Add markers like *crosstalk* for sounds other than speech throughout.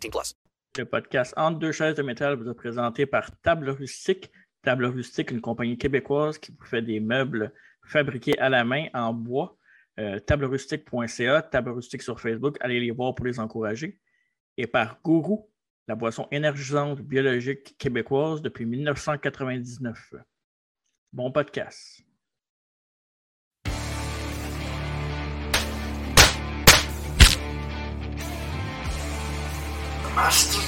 18 plus. Le podcast Entre deux chaises de métal vous est présenté par Table Rustique. Table Rustique, une compagnie québécoise qui vous fait des meubles fabriqués à la main en bois. Euh, tablerustique.ca, Table Rustique sur Facebook. Allez les voir pour les encourager. Et par Gourou, la boisson énergisante biologique québécoise depuis 1999. Bon podcast. Master.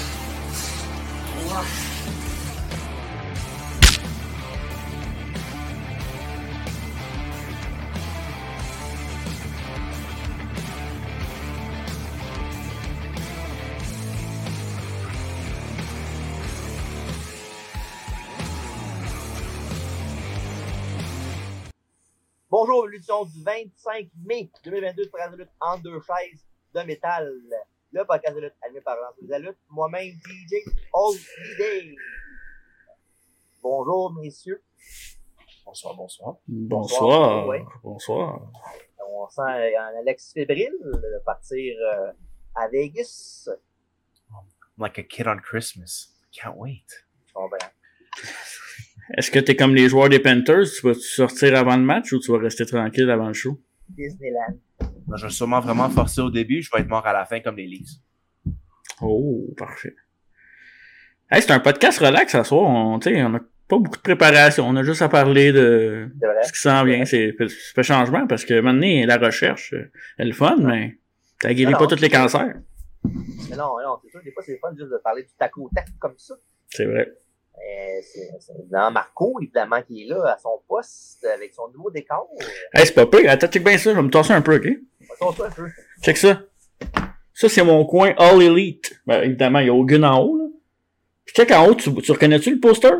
Bonjour, l'édition du 25 mai 2022 de en deux chaises de métal. Le podcast de lutte animé par Lance de la lutte. Moi-même, DJ Old Day. Bonjour, messieurs. Bonsoir, bonsoir. Bonsoir. Ouais. Bonsoir. On sent un Alex fébrile de partir euh, à Vegas. Like a kid on Christmas. Can't wait. Bon, ben, Est-ce que t'es comme les joueurs des Panthers? Tu vas sortir avant le match ou tu vas rester tranquille avant le show? Disneyland. Moi, je vais sûrement vraiment forcer au début. Je vais être mort à la fin comme les Leafs. Oh, parfait. Hey, c'est un podcast relax ce soir. On, tu sais, on a pas beaucoup de préparation. On a juste à parler de ce qui s'en vient. C'est c'est un changement parce que maintenant, la recherche, euh, elle est le fun, mais ça guérit Non, pas tous les cancers. Mais non, non, c'est sûr, des fois, c'est fun juste de parler du tac au tac comme ça. C'est vrai. C'est c'est évidemment Marco, évidemment, qui est là à son poste avec son nouveau décor. Hey, c'est pas pire. Attends, check bien ça. Je vais me tasser un peu, ok? Check ça. Ça, c'est mon coin All Elite. Ben, évidemment, il y a Hogan en haut, là. Puis check en haut, tu, tu reconnais-tu le poster?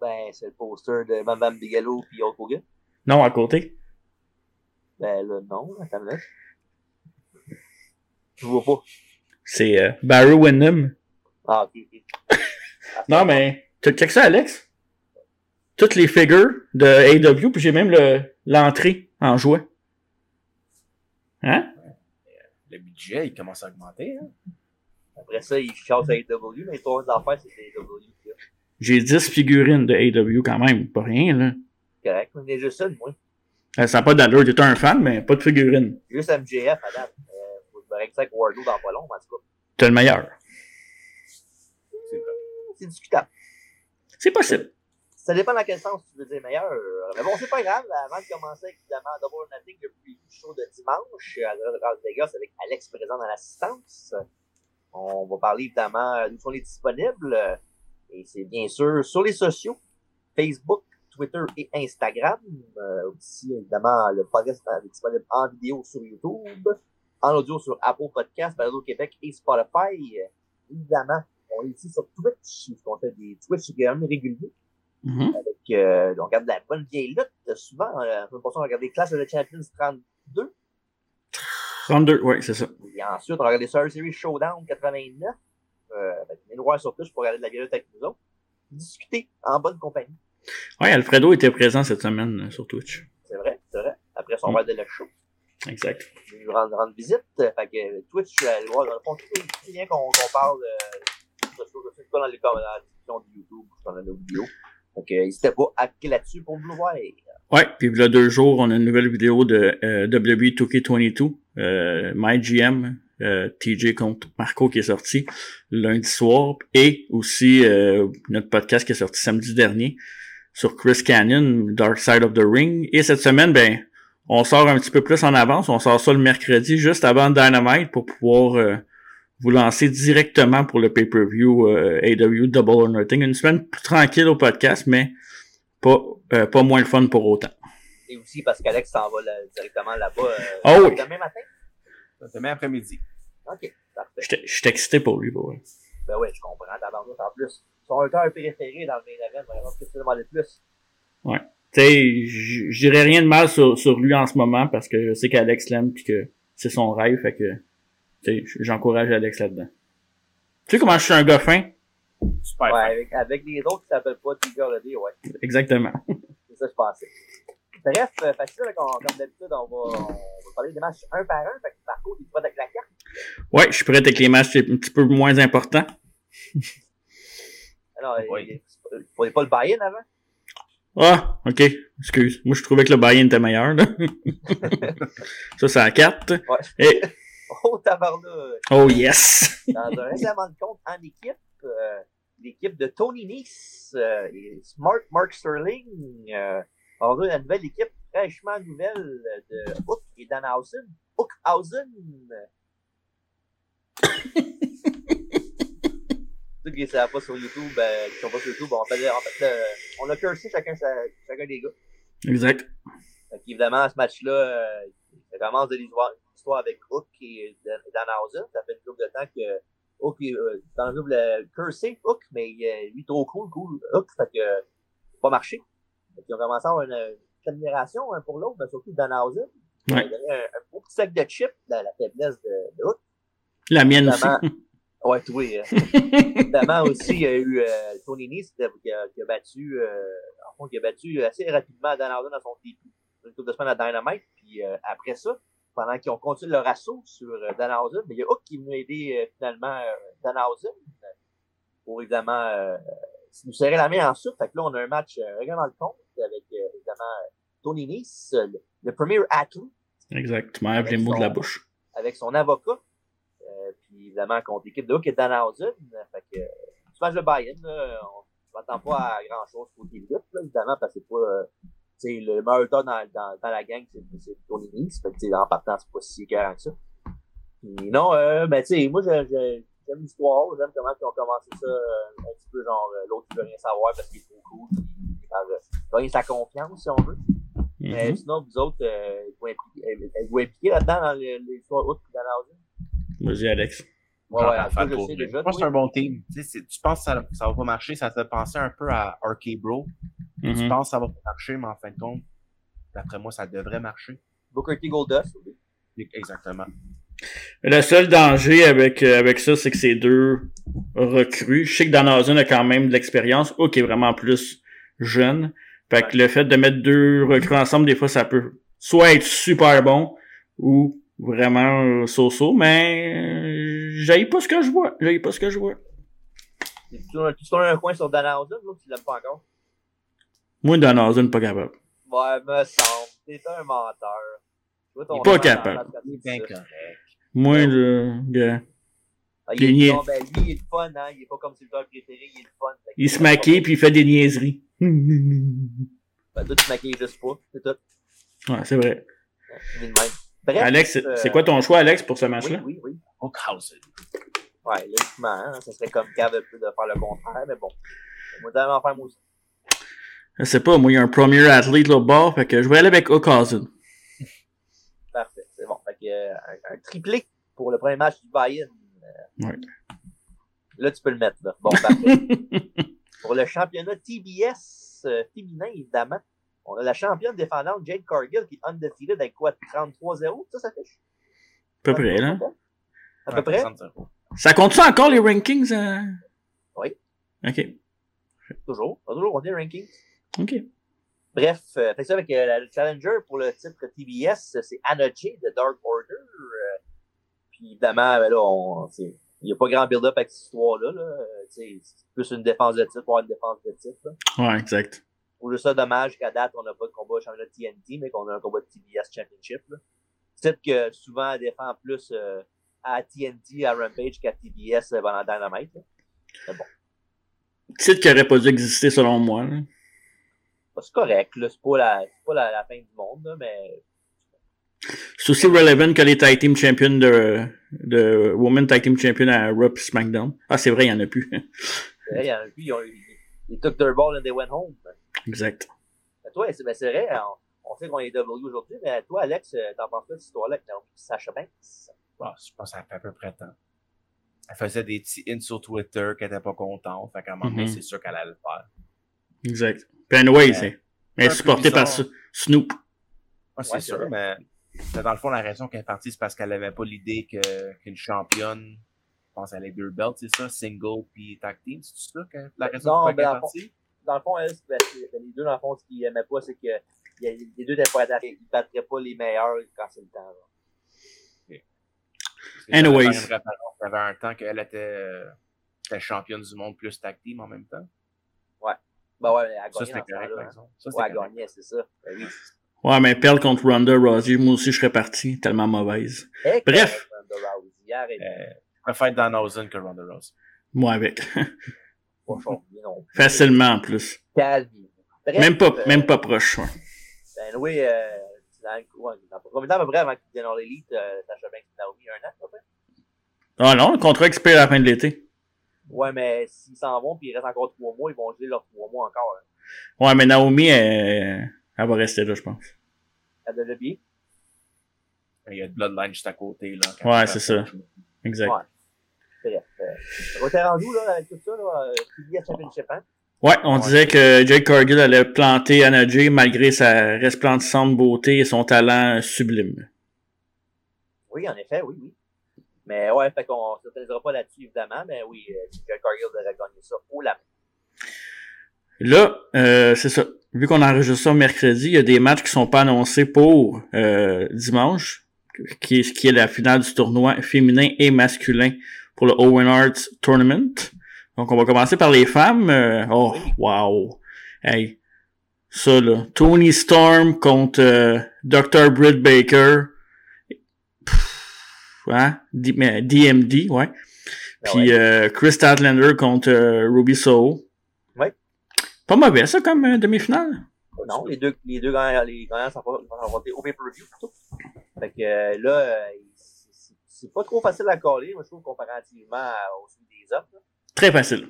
Ben, c'est le poster de Bam Bigelow puis Hulk Hogan. Non, à côté. Ben là, non, attends minute. Je vois pas. C'est euh, Barry Windham. Ah, ok, ok. *laughs* Non, mais tu check ça, Alex? Toutes les figures de AW, puis j'ai même le l'entrée en jouet. Hein? Le budget, il commence à augmenter. Hein? Après ça, il chasse à AW, mais les trois affaires, c'est AW. là. J'ai 10 figurines de AW quand même. Pas rien, là. Correct, mais juste ça, moi. Euh, Ça n'a pas d'allure. T'es un fan, mais pas de figurines. Juste MJF, à date. Euh, faut que je me règle ça avec Wardlow dans pas long, mais en tout cas. T'es le meilleur. C'est vrai. C'est discutable. C'est possible. Ça dépend dans quel sens tu veux dire meilleur. Mais bon, c'est pas grave. Avant de commencer, évidemment, Double Nothing, le show de dimanche à Las Vegas avec Alex présent dans l'assistance. On va parler évidemment d'où sont les disponibles. Et c'est bien sûr sur les sociaux. Facebook, Twitter et Instagram. Euh, aussi, évidemment, le podcast est disponible en vidéo sur YouTube, en audio sur Apple Podcasts, Balado Québec et Spotify. Évidemment, on est ici sur Twitch, on fait des Twitch quand Avec, euh, on regarde de la bonne vieille lutte, souvent. Euh, on regarder Clash of the Champions 32. 32, ouais, c'est ça. Et ensuite, on regardé Survivor Series Showdown 89. Euh, avec mes noirs sur Twitch pour regarder de la vieille lutte avec nous autres. Discuter en bonne compagnie. Ouais, Alfredo était présent cette semaine euh, sur Twitch. C'est vrai, c'est vrai. Après, on Mm. va regarder le show. Exact. Il nous rendre, rendre visite. Fait que euh, Twitch, je aller voir dans le fond, c'est bien qu'on qu'on parle de choses, je sais pas dans les dans la description de YouTube, dans la vidéo. Fait que, n'hésitez pas à cliquer là-dessus pour nous voir. Ouais, puis il y a deux jours, on a une nouvelle vidéo de euh, WWE 2K22, euh, MyGM, euh, TJ contre Marco qui est sorti lundi soir et aussi euh, notre podcast qui est sorti samedi dernier sur Chris Canyon, Dark Side of the Ring. Et cette semaine, ben, on sort un petit peu plus en avance. On sort ça le mercredi, juste avant Dynamite, pour pouvoir euh, vous lancer directement pour le pay-per-view euh, AW Double or Nothing. Une semaine plus tranquille au podcast, mais pas, euh, pas moins le fun pour autant. Et aussi parce qu'Alex s'en va là- directement là-bas euh, Oh oui. demain matin? Demain après-midi. OK, parfait. J'étais j'étais excité pour lui, pour vrai. Ben ouais, je comprends, tabarnak en plus. Son auteur préféré dans le main event, vraiment, qu'est-ce que tu demander de plus? Tu sais, je dirais rien de mal sur, sur lui en ce moment parce que je sais qu'Alex l'aime puis que c'est son rêve, fait que j'encourage Alex là-dedans. Tu sais comment je suis un gars fin? Super. Ouais, fin. avec, avec les autres qui s'appellent pas Tiger Lady, ouais. Exactement. *laughs* C'est ça que je pensais. Bref, euh, là, qu'on- comme d'habitude, on va, on va parler des matchs un par un. Fait que Marco, tu prêt avec la carte? Ouais, je suis prêt avec les matchs un petit peu moins importants. *laughs* Alors, Oui. il il faut pas le buy-in avant? Ah, ok, excuse. Moi, je trouvais que le buy-in était meilleur, là. *laughs* ça, c'est la carte. Ouais. Et, *laughs* Oh, tabarnak! oh yes! Dans un règlement de compte en équipe, euh, l'équipe de Tony Nice euh, et Smart Mark Sterling euh, ont rejoint la nouvelle équipe fraîchement nouvelle de Hook et Danhausen. Hookhausen! Ceux *laughs* qui ne savent pas sur YouTube, euh, qui sont pas sur YouTube, on, fait, en fait, euh, on a cursé chacun, sa- chacun des gars. Exact. Fait qu'évidemment, ce match-là, euh, ça commence de l'histoire avec Hook et Dan- Danhausen. Ça fait une couple de temps que Hook, euh, Danhausen voulait curser Hook, mais euh, lui, trop cool, cool, Hook, fait que euh, pas marché. Fait qu'ils ont commencé à avoir une, une admiration un pour l'autre, mais surtout Danhausen. Il a Ouais. donné un, un beau petit sac de chips, la, la faiblesse de, de Hook. La mienne aussi. Évidemment, *laughs* ouais, oui. Euh, évidemment aussi, il y a eu euh, Tony Nice qui a, qui battu, euh, en fond, qui a battu assez rapidement Dan Housen dans son début, une couple de semaines à Dynamite. Puis euh, après ça, pendant qu'ils ont continué leur assaut sur euh, Danhausen, mais il y a Hook qui est venu aider euh, finalement euh, Danhausen pour évidemment euh, nous serrer la main ensuite. Fait que là, on a un match euh, règlement de compte avec euh, évidemment Tony Nice, le, le premier athlète Exact. Tu m'enlèves les mots de la bouche. avec son avocat. Euh, puis évidemment contre l'équipe de Hook et Danhausen. Fait que euh, tu match de là, on ne s'attend pas à grand chose là, évidemment, parce que c'est pas. Tu sais, le meilleur dans, dans, dans la gang, c'est Tony Nese. Fait que tu sais, en partant, c'est pas si écœurant que ça. Puis non, euh, ben tu sais, moi j'aime l'histoire, j'aime comment ils ont commencé ça euh, un petit peu genre euh, l'autre qui veut rien savoir parce qu'il est trop cool. Il va gagner sa confiance si on veut. Mais Mhm. sinon, vous autres, euh, vous impliquez, vous impliquez là-dedans dans l'histoire haute et dans la? Vas-y, Alex. Ouais, ouais, je sais déjà. Je pense que c'est un bon team. Tu, sais, c'est- tu penses que ça, ça va pas marcher, ça te fait penser un peu à RK Bro? Tu Mhm. penses que ça va pas marcher, mais en fin de compte, d'après moi, ça devrait marcher. Booker T Goldust. oui. Exactement. Le seul danger avec, euh, avec ça, c'est que c'est deux recrues. Je sais que Danhausen a quand même de l'expérience. Hook est vraiment plus jeune. Fait que le fait de mettre deux recrues ensemble, des fois, ça peut soit être super bon ou vraiment euh, so-so, mais euh, j'aille pas ce que je vois. J'aille pas ce que je vois. Tu tournes un coin sur Danhausen, là, tu l'aimes pas encore? Moi, Danhausen, pas capable. Ouais, me semble. T'es un menteur. Vois ton Il est pas capable. C'est bien ça. correct. Moi, le gars, Ah, il est, niais. non, ben, lui, il est le fun, hein. Il est pas comme ses lutteurs préférés, il est le fun. Il se maquille puis il fait des niaiseries. *laughs* Ben, toi, tu te maquilles juste pas. C'est tout. Ouais, c'est vrai. Il est de même. Bref. Alex, euh, c'est quoi ton choix, Alex, pour ce Oui, match-là? oui, oui. Hookhausen. Ouais, logiquement, hein, ça serait comme cave un peu de faire le contraire, mais bon. Moi, tellement faire moi aussi. Je sais pas, moi, il y a un premier athlète là au bord, fait que je vais aller avec Hookhausen. Parfait, c'est bon. Fait que, euh, un, un triplé pour le premier match du Bayern. Ouais. Là, tu peux le mettre, là. Bon, parfait. *laughs* pour le championnat TBS euh, féminin, évidemment, on a la championne défendante Jade Cargill qui est undefeated avec quoi, 33-0, ça, ça? À peu près, là. À peu près? Ça compte ça encore les rankings? euh? Oui. Ok. Toujours. On a toujours compté les rankings. Ok. Bref, euh, fait ça avec euh, la- le challenger pour le titre TBS, c'est Anna J de Dark Order. euh, puis évidemment, ben là, on, c'est- il n'y a pas grand build-up avec cette histoire-là. Là, euh, c'est plus une défense de titre pour avoir une défense de titre. Là. Ouais, exact. Pour juste ça, dommage qu'à date, on n'a pas de combat championnat TNT, mais qu'on a un combat de TBS Championship. Peut-être que souvent, elle défend plus euh, à TNT, à Rampage qu'à TBS pendant Dynamite. là. Mais bon, Titre qui aurait pas dû exister selon moi. là. C'est correct. là. C'est pas, la, c'est pas la, la fin du monde, là, mais C'est aussi relevant que les Tag Team Champions de, de Women Tag Team Champion à Raw SmackDown. Ah, c'est vrai, il y en a plus. c'est vrai, il y en a plus, ils, ont, ils, ils took their ball and they went home. exact. Mais toi, c'est ben, vrai, on, on sait qu'on est W aujourd'hui, mais toi, Alex, euh, t'en penses quoi de cette histoire-là avec Sasha Banks? Bon, je pense que ça fait à peu près temps. Elle faisait des petits ins sur Twitter qu'elle était pas contente. Fait qu'à un moment donné, Mhm. c'est sûr qu'elle allait le faire. Exact. Puis anyway, Ouais. c'est, elle peu supportée par Snoop. Ouais, c'est Ouais, sûr, mais mais dans le fond, la raison qu'elle est partie, c'est parce qu'elle avait pas l'idée que, qu'une championne, je pense qu'elle a deux belts, c'est ça, single puis tag team, c'est ça que la raison Non, pourquoi ben, qu'elle est partie? Dans le fond, elle, c'est- ben, c'est- ben, les deux, dans le fond, ce qu'ils aimaient pas, c'est que il y a- les deux étaient pas adaptés. Ils battraient pas les meilleurs quand c'est le temps. là. J'avais Anyways. y avait un temps qu'elle était, euh, était championne du monde plus tag team en même temps. Ben ouais, elle Ça, c'était correct, par exemple. Ça, Ouais, c'était elle correct. gagnait, c'est ça. Ben oui. Ouais, mais Pearl contre Ronda Rousey, moi aussi je serais parti. Tellement mauvaise. Eh, Bref. Ronda Rousey, arrête. Euh, je préfère Danhausen que Ronda Rousey. Moi avec. *laughs* Pas fort, non. Facilement en plus. Calme. Bref, Même pas, euh, même pas proche. ouais. Ben oui, euh, dans, ouais, dans combien de temps à peu près avant qu'ils viennent dans l'élite, euh, Sasha Banks et Naomi, un an à peu près? Ah non, le contrat expire à la fin de l'été. Ouais, mais s'ils s'en vont puis il reste encore trois mois, ils vont geler leurs trois mois encore. Hein. Ouais, mais Naomi, elle, elle va rester là, je pense. À de levier. Il y a de Bloodline juste à côté. Là, Ouais, c'est ça. Exact. Ouais. Bref. Euh, on était rendu là, avec tout ça, là? Euh, Championship, hein? Ouais, on disait que Jake Cargill allait planter Anna Jay malgré sa resplendissante beauté et son talent sublime. Oui, en effet, oui, oui. Mais ouais, fait qu'on ne s'attendra pas là-dessus, évidemment, mais oui, euh, Jack Cargill devrait gagner ça haut la main. Là, euh, c'est ça. Vu qu'on enregistre ça mercredi, il y a des matchs qui sont pas annoncés pour euh, dimanche, qui est, qui est la finale du tournoi féminin et masculin pour le Owen Hart Tournament. Donc, on va commencer par les femmes. Euh, oh, wow. Hey. Ça, là. Tony Storm contre euh, Dr. Britt Baker. Pff, hein? D- mais DMD, ouais. Puis ouais. euh, Chris Statlander contre euh, Ruby Soho. Ouais. Pas mauvais, ça, comme euh, demi-finale? Non, les deux, les deux gagnants, les gagnants sont au pay-per-view plutôt. Fait que là, c'est- pas trop facile à coller, moi je trouve, comparativement aux suites des autres. là. Très facile.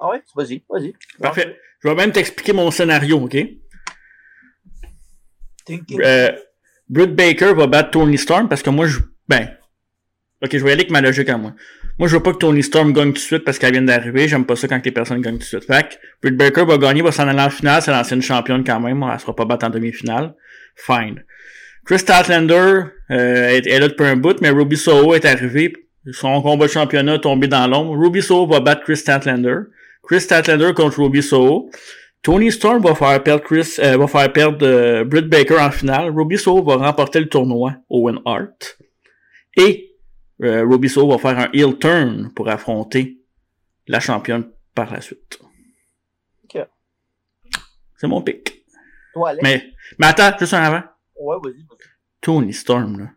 Ah ouais? Vas-y, vas-y. Parfait. Je vais même t'expliquer mon scénario, OK? Thinking. Britt Baker va battre Tony Storm parce que moi, je... Ben... Ok, je vais aller avec ma logique à moi. Moi, je veux pas que Tony Storm gagne tout de suite parce qu'elle vient d'arriver. J'aime pas ça quand les personnes gagnent tout de suite. Fait que Britt Baker va gagner, va s'en aller en finale. C'est l'ancienne championne quand même. Elle sera pas battue en demi-finale. Fine. Chris Statlander euh, est, est là depuis un bout, mais Ruby Soho est arrivé. Son combat de championnat est tombé dans l'ombre. Ruby Soho va battre Chris Statlander. Chris Statlander contre Ruby Soho. Tony Storm va faire perdre Chris, euh, va faire perdre euh, Britt Baker en finale. Ruby Soho va remporter le tournoi Owen Hart. Et euh, Ruby Soho va faire un heel turn pour affronter la championne par la suite. Ok. C'est mon pick. Toi, Alex. Mais, mais attends, juste un avant. Ouais, vas-y, vas-y. Tony Storm, là.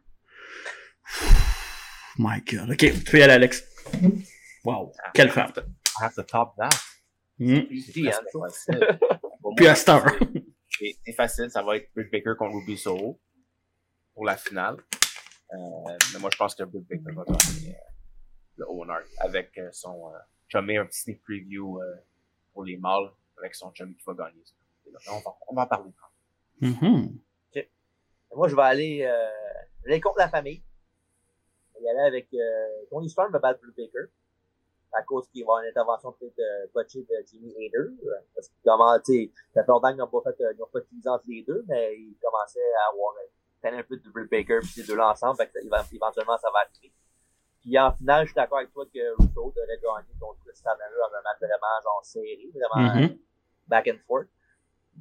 My God. Ok, tu peux y aller, Alex. Wow. Quelle femme. I have to top that. Easy, hein. Pour Puis à heure. C'est c'est facile, ça va être Britt Baker contre Ruby Soho pour la finale. Euh, mais moi, je pense que Britt Baker va gagner euh, le Owen Hart avec euh, son. Euh, mets un petit sneak preview euh, pour les mâles avec son chum qui va gagner. On va, on va en parler. Mhm. Moi, je vais aller, euh, je vais aller contre la famille. Je vais y aller avec euh, Tony Storm va battre Blue Baker. À cause qu'il va y avoir une intervention peut-être euh, botchée de Jimmy Hader. Parce qu'il commence, tu sais, ça fait longtemps qu'ils n'ont pas fait, ils n'ont pas tease entre les deux, mais ils commençaient à avoir euh, un peu de Blue Baker puis ces deux-là ensemble. Fait que, éve- éventuellement, ça va arriver. Puis en finale, je suis d'accord avec toi que Russo devrait gagner contre Chris Stanley dans un match vraiment genre serré, vraiment Mhm. back and forth.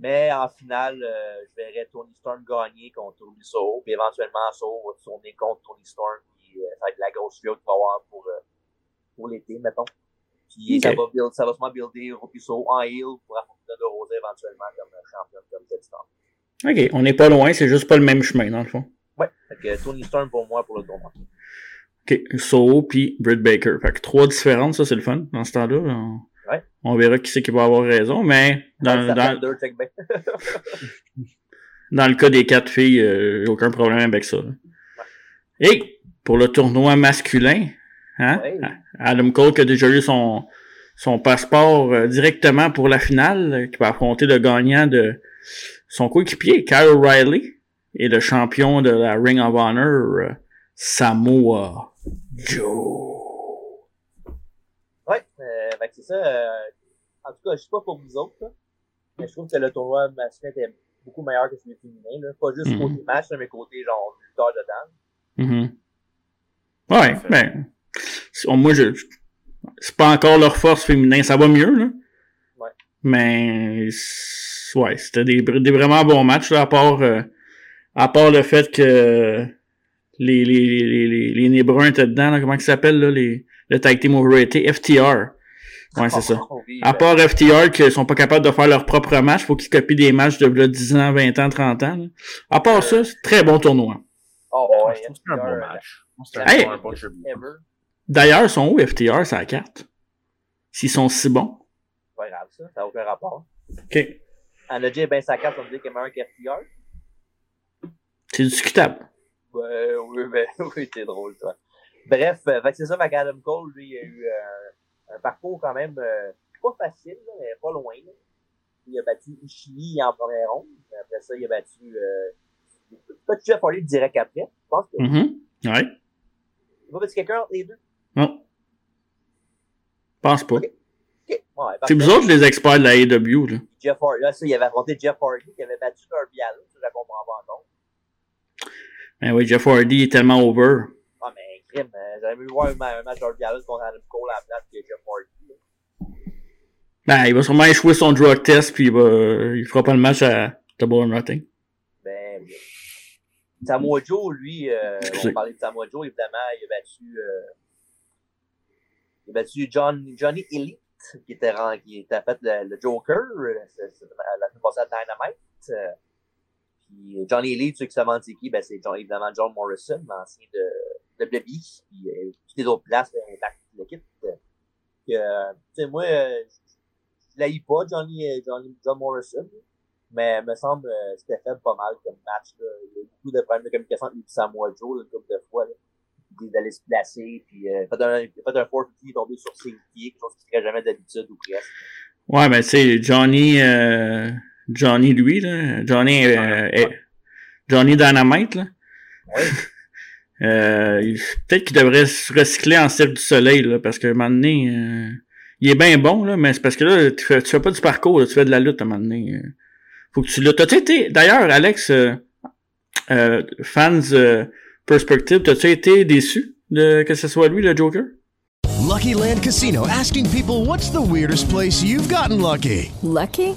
Mais en finale, euh, je verrais Tony Storm gagner contre Ruby Soho, puis éventuellement Soho va tourner contre Tony Storm, puis euh, ça va être la grosse feud qu'il va avoir pour, euh, pour l'été, mettons. Puis ça, va build, ça va sûrement builder Ruby Soho en heel pour affronter de Rosa éventuellement comme euh, championne, comme Ted Storm. Ok, on n'est pas loin, c'est juste pas le même chemin, dans le fond. Ouais, fait que Tony Storm pour moi pour le tournoi. OK. Soho puis Britt Baker. Fait que trois différentes, ça, c'est le fun dans ce temps-là. On, Ouais. on verra qui c'est qui va avoir raison, mais dans, Ça dans, deux, *laughs* le cas des quatre filles, euh, j'ai aucun problème avec ça. Et pour le tournoi masculin, hein, Ouais. Adam Cole qui a déjà eu son, son passeport euh, directement pour la finale, qui va affronter le gagnant de son coéquipier, Kyle O'Reilly, et le champion de la Ring of Honor, euh, Samoa Joe. Ouais, euh, c'est ça. euh, en tout cas, je sais pas pour vous autres, là, mais je trouve que le tournoi masculin était beaucoup meilleur que celui féminin. Là. Pas juste Mhm. côté match, mais côté genre lutteur dedans. Mhm. Ouais, ben, c'est- moi, je, c'est pas encore leur force féminin, ça va mieux, là. Ouais. Mais, ouais, c'était des, des vraiment bons matchs, là, à part, euh, à part le fait que les, les, les, les, les nez bruns étaient dedans, là, comment ils s'appellent, là, les, le tag team overrated, FTR. Ouais, c'est ça. Oh, À ben, part FTR qui sont pas capables de faire leur propre match, faut qu'ils copient des matchs de là, 10 ans, 20 ans, 30 ans. là. À part ça, c'est très bon tournoi. Oh, Ouais, ouais, je trouve que c'est un bon euh, match. Hey! Ever. D'ailleurs, ils sont où FTR sur la carte? S'ils sont si bons. C'est pas grave, ça. Ça n'a aucun rapport. OK. Anna J, ben, sa carte, on me dit qu'elle est meilleure qu'FTR. C'est discutable. Ouais, oui, ben, *laughs* oui, t'es drôle, toi. Bref, euh, c'est ça, qu'Adam Cole, lui, il a eu euh, un parcours quand même euh, pas facile, là, mais pas loin. Là. Il a battu Ishii en première ronde. Après ça, il a battu euh, pas Jeff Hardy direct après. Je pense que Mhm. Ouais. il va battu quelqu'un entre les deux. Non. Pense pas. Ouais, C'est vous autres les experts de la AEW, là. Jeff Hardy, là, ça, il avait affronté Jeff Hardy qui avait battu Darby Allin, ça, je la comprends pas encore. Ben oui, Jeff Hardy est tellement over. Ah, mais crime, euh, j'aurais mieux voir un, ma- un match Darby Allin contre Adam Cole à la place que Jeff Hardy. là. Ben, il va sûrement échouer son drug test puis il va, il fera pas le match à Double or Nothing. Ben, oui. Samoa Joe, lui, euh, on parlait de Samoa Joe, évidemment, il a battu, euh, il a battu John, Johnny Elite, qui était, rang- qui était fait le, Joker, euh, c'est- la semaine passée à Dynamite. euh, puis Johnny ceux qui se demandent c'est qui, ben, c'est évidemment John Morrison, l'ancien de, de WWE, puis euh, toutes les autres places, euh, Impact, le kit. euh, puis, euh, tu sais, moi, euh, je l'haïs pas, Johnny, euh, Johnny, John Morrison, mais me semble euh, c'était fait pas mal comme match. Il y a eu beaucoup de problèmes de communication et Samoa Joe là, une couple de fois. D'aller se placer, puis euh, fait un, fait un 450, il est tombé sur ses pieds, quelque chose qu'il ne ferait jamais d'habitude ou presque. Ouais, ben, c'est Johnny, euh, Johnny lui, là. Johnny, euh, eh, Johnny Dynamite, là. Oui, *laughs* Euh, peut-être qu'il devrait se recycler en Cirque du Soleil, là, parce qu'à un moment donné, euh, il est bien bon, là, mais c'est parce que là, tu fais, tu fais pas du parcours, là, tu fais de la lutte à un moment donné. euh. Faut que tu luttes. T'as-tu été, d'ailleurs, Alex, euh, euh, fans euh, perspective, t'as-tu été déçu de que ce soit lui, le Joker? Lucky Land Casino asking people what's the weirdest place you've gotten lucky? Lucky?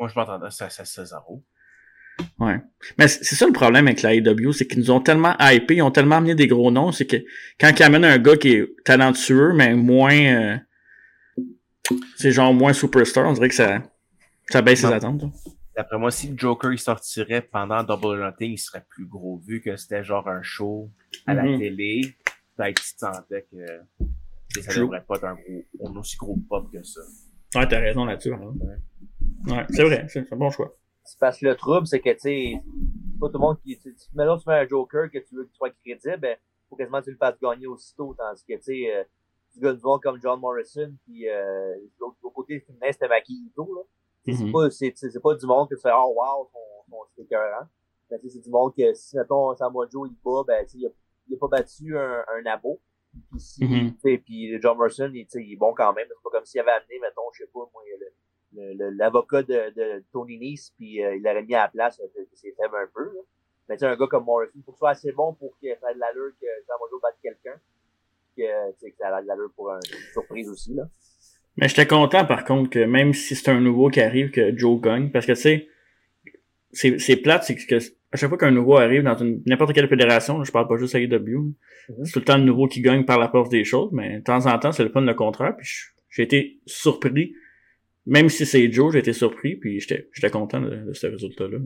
Moi, je m'attendais à ça, ça, Cesaro. Ouais. Mais c'est ça le problème avec la AEW, c'est qu'ils nous ont tellement hypé, ils ont tellement amené des gros noms, c'est que quand ils amènent un gars qui est talentueux, mais moins, euh, c'est genre moins superstar, on dirait que ça, ça baisse les Non. attentes. là. D'après moi, si le Joker il sortirait pendant Double Nothing, il serait plus gros vu que c'était genre un show à la Mhm. télé. Peut-être qu'il sentait que ça devrait pas être un gros, un aussi gros pop que ça. Ouais, t'as raison là-dessus. hein. Ouais, c'est vrai, c'est un bon choix. C'est parce que le trouble, c'est que, tu sais, pas tout le monde qui, tu, tu- maintenant tu fais un Joker que tu veux qu'il soit crédible, ben, faut quasiment que tu le fasses gagner aussitôt, tandis que, tu sais, euh, gars du monde comme John Morrison, puis euh, l'autre côté féminin, c'était Maki Ito, là. Tu sais, C'est Mhm. pas, c'est, c'est c'est pas du monde que tu fais, oh wow, son, son c'est écœurant. Ben, tu sais, c'est du monde que si, mettons, Samoa Joe, il bat, ben, tu sais, il a, il a pas battu un, un abo. Puis si, Mhm. tu puis John Morrison, il, tu il est bon quand même. C'est pas comme s'il avait amené, mettons, je sais pas, moi, le- l'avocat de, de Tony Nese, puis euh, il l'aurait mis à la place, c'est faible un peu, là. Mais tu sais, un gars comme Morrison, il faut que ce soit assez bon pour ça ait de l'allure que Samoa Joe batte quelqu'un. Que, tu sais, que ça ait de l'allure pour un- une surprise aussi, là. Mais j'étais content par contre que même si c'est un nouveau qui arrive, que Joe gagne, parce que tu sais, c'est plate, c'est que à chaque fois qu'un nouveau arrive dans une n'importe quelle fédération, je parle pas juste à AEW, c'est tout le temps le nouveau qui gagne par la force des choses, mais de temps en temps, c'est le fun le contraire, puis j'ai été surpris, même si c'est Joe, j'ai été surpris, puis j'étais j'étais content de, de ce résultat-là.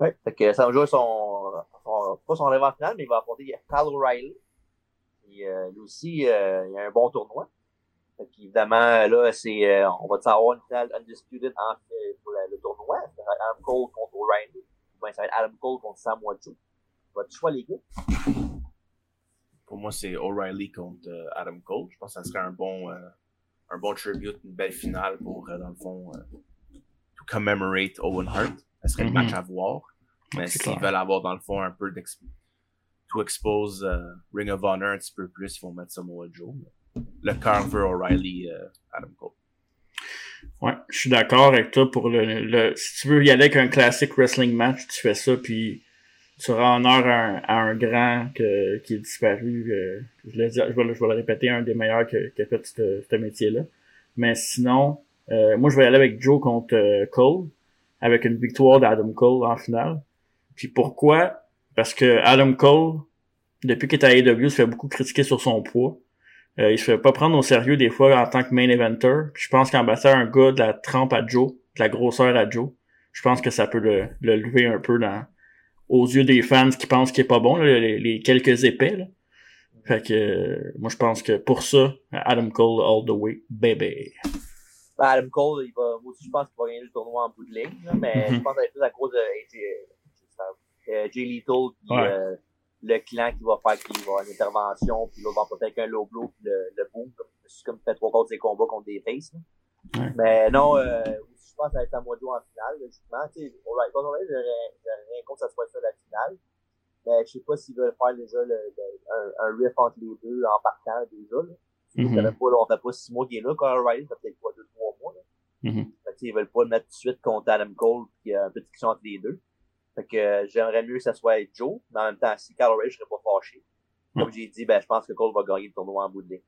Ouais. Fait que Samoa Joe, son, son, pas son rêve en finale, mais il va affronter Kyle O'Reilly. Et, euh, lui aussi, euh, il a un bon tournoi. Fait qu'évidemment, là, c'est, euh, on va savoir une finale undisputed en, euh, pour la- le tournoi. Ça va être Adam Cole contre O'Reilly. Ou bien ça va être Adam Cole contre Samoa Joe. Votre choix, les gars? Pour moi, c'est O'Reilly contre euh, Adam Cole. Je pense que ça serait un bon, euh, un bon tribute, une belle finale pour, euh, dans le fond, euh, to commemorate Owen Hart. Ça serait Mhm. le match à voir. Mais s'ils veulent avoir, dans le fond, un peu d'ex to expose euh, Ring of Honor un petit peu plus, ils vont mettre Samoa Joe. Le cœur veut O'Reilly, euh, Adam Cole. Ouais, je suis d'accord avec toi pour le, le si tu veux y aller avec un classic wrestling match, tu fais ça puis tu rends honneur à un, à un grand que, qui est disparu. euh, je, le je, vais, le- je vais le répéter, un des meilleurs qui a fait ce métier-là. Mais sinon, euh, moi je vais aller avec Joe contre euh, Cole, avec une victoire d'Adam Cole en finale. Puis pourquoi? Parce que Adam Cole, depuis qu'il est à AEW, se fait beaucoup critiquer sur son poids. Euh, il se fait pas prendre au sérieux des fois en tant que main eventer. Je pense battant un gars de la trempe à Joe, de la grosseur à Joe, je pense que ça peut le, le lever un peu dans aux yeux des fans qui pensent qu'il est pas bon, là, les, les quelques épais. Là. Fait que euh, moi je pense que pour ça, Adam Cole all the way, baby. Ben, Adam Cole, il va, moi aussi, je pense qu'il va gagner le tournoi en bout de ligne, là, mais Mhm. je pense que être plus à cause de euh, Jay Lethal, puis Ouais. euh, le clan qui va faire qu'il va avoir une intervention, puis l'autre va peut-être un low blow, puis le, le boom, comme, c'est comme fait trois quarts de ses combats contre des faces. Ouais. Mais non, euh, pense que ça va être Samoa Joe en finale, là, justement. Tu sais, j'aurais rien contre que ça soit ça la finale. Mais je sais pas s'ils veulent faire déjà le, le- un, un riff entre les deux en partant déjà. Là. Fait pas, là, on fait pas six mois qu'il est là, quand O'Reilly, ça fait peut-être pas deux, trois mois. Là. Fait que, tu sais, ils veulent pas le mettre tout de suite contre Adam Cole, puis a un de discussion entre les deux. Fait que euh, j'aimerais mieux que ça soit Joe, mais en même temps, si Carl O'Reilly, je serais pas fâché. Comme j'ai dit, ben, je pense que Cole va gagner le tournoi en bout de ligne.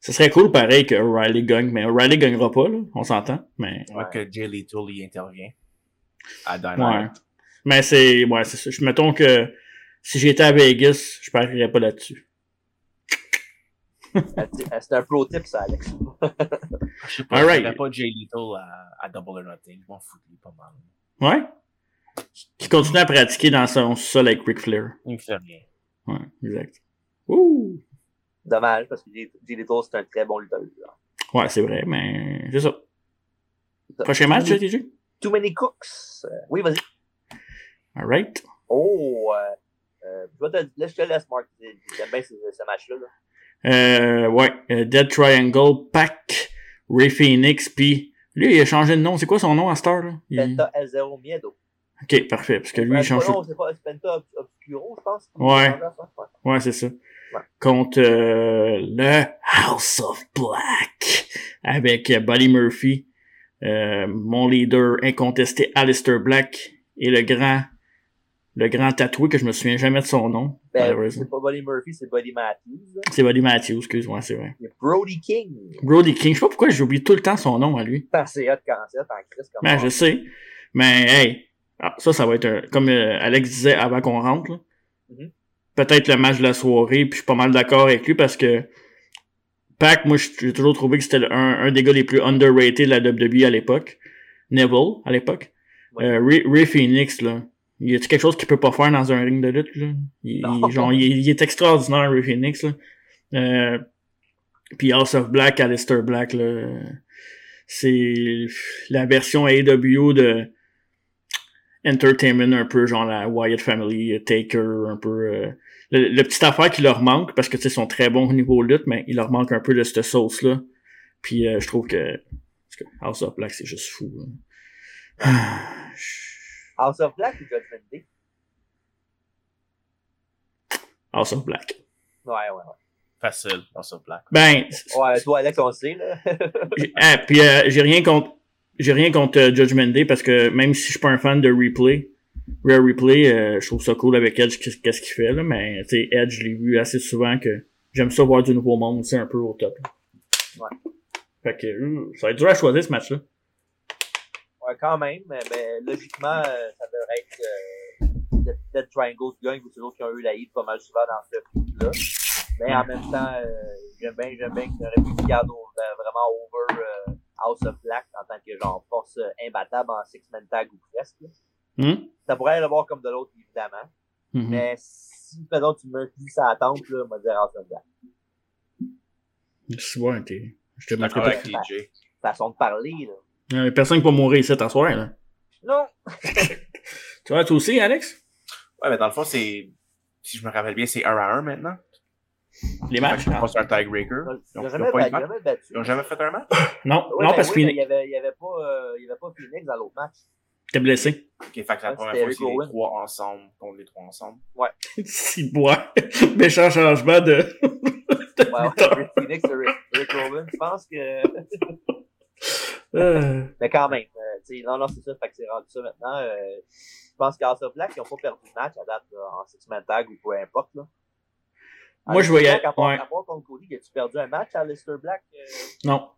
Ce serait cool pareil que O'Reilly gagne, mais O'Reilly gagnera pas, là, on s'entend. Mais Ouais, que Jay Lethal y intervient à ouais. Dynamite. Mais c'est ouais, c'est ça. Je mettons que si j'étais à Vegas, je parierais pas là-dessus. *laughs* C'est un pro tip, ça, Alex. *laughs* Je sais pas, Alright. je pas Jay Lethal à, à Double or Nothing. Je m'en fous de lui pas mal. Ouais? Qui continue à pratiquer dans son sol avec Ric Flair. Il me fait rien. Ouais, exact. Ouh! Dommage, parce que Jay Lethal, c'est un très bon lutteur. Ouais, c'est vrai, mais c'est ça. Prochain match, TJ? Too many cooks. Euh, oui, vas-y. Alright. Oh, euh, euh, je vais te, je te laisse, Mark. J'aime bien ce, ce match-là. Là. Euh, ouais, Dead Triangle, Pac, Ray Phoenix, puis lui, il a changé de nom. C'est quoi son nom à Star, là? Il- Penta El Zero Miedo. Ok, parfait, parce que lui, il change non, c'est pas c'est Penta Ob- Obscuro, je pense. Ouais. Ouais, c'est ça. Contre euh, le House of Black avec Buddy Murphy, euh, mon leader incontesté Alistair Black et le grand le grand tatoué que je me souviens jamais de son nom. Ben, c'est pas Buddy Murphy, c'est Buddy Matthews. là. C'est Buddy Matthews, excuse-moi, c'est vrai. Brody King. Brody King, je sais pas pourquoi j'oublie tout le temps son nom à lui. Putain, C'est hot quand c'est comme Ben, ça. je sais. Mais, hey, ah, ça, ça va être un- comme euh, Alex disait avant qu'on rentre, là. Mhm. Peut-être le match de la soirée, puis je suis pas mal d'accord avec lui parce que Pac, moi, j'ai toujours trouvé que c'était un, un des gars les plus underrated de la WWE à l'époque. Neville, à l'époque. Euh, Ray, Ray Phoenix, là. Y a-tu quelque chose qu'il peut pas faire dans un ring de lutte, là? Il, genre, il, est- il est extraordinaire, Ray Phoenix, là. Euh, puis House of Black, Alistair Black, là. C'est la version AEW de Entertainment, un peu genre la Wyatt Family, Taker, un peu. euh, le, le petit affaire qui leur manque, parce que tu sais, ils sont très bons au niveau lutte, mais il leur manque un peu de cette sauce-là. Puis euh, je trouve que, parce que House of Black, c'est juste fou. là. *sighs* House of Black ou Judgment Day? House of Black. Ouais, ouais, ouais. Facile, dans ce black. Ben, Ouais, toi, Alex, on le sait, là. *laughs* Ah, puis euh, j'ai rien contre j'ai rien contre euh, Judgment Day parce que même si je suis pas un fan de replay, Rare Replay, euh, je trouve ça cool avec Edge qu'est- qu'est-ce qu'il fait là, mais Edge je l'ai vu assez souvent que j'aime ça voir du nouveau monde, c'est un peu au top. Ouais. Fait que euh, ça va être dur à choisir ce match là. Ouais, quand même, mais, mais logiquement, euh, ça devrait être Dead, Dead Triangle qui gagne, ou c'est l'autre qui ont eu la hit pas mal souvent dans ce coup-là. Mais en même temps, j'aime bien, j'aime bien qu'il aurait pu garder vraiment over House of Black en tant que genre force imbattable en six-man tag ou presque. Hmm? Ça pourrait le voir comme de l'autre, évidemment. Mhm. Mais si, maintenant tu me dis ça attend, là, on va dire of Black. C'est bon, t'es. Je te D'accord mettrai avec pas. TJ. Façon de parler, là. Euh, personne qui va mourir ici t'asseoir là. Non! *laughs* Tu vois, toi aussi, Alex? Ouais, mais dans le fond, c'est. Si je me rappelle bien, c'est 1 à 1 maintenant. Les matchs? C'est un tiebreaker. Ils Ils ont ont jamais, pas battu, match. jamais battu. Ils ont jamais fait un match? Non, Ouais, non, ben parce oui, qu'il il y avait, il y avait pas, euh, il y avait pas Phoenix dans l'autre match. Était blessé. Ok, fait que la Ouais, première fois, c'est les Rowan. trois ensemble contre les trois ensemble. Ouais. *laughs* Si bois. *laughs* Méchant changement de. *laughs* Ouais, ouais, Rick Phoenix et Rick, Rick Rowan. Je pense que. Euh, Mais quand même, euh, tu sais, non, non, c'est ça, fait que c'est rendu ça maintenant. Euh, je pense qu'House of Black, ils ont pas perdu le match à date, là, en six-man tag ou peu importe, là. Moi, je voyais- À part, ouais. à part contre Cody, as-tu perdu un match à Lister Black? Euh, non.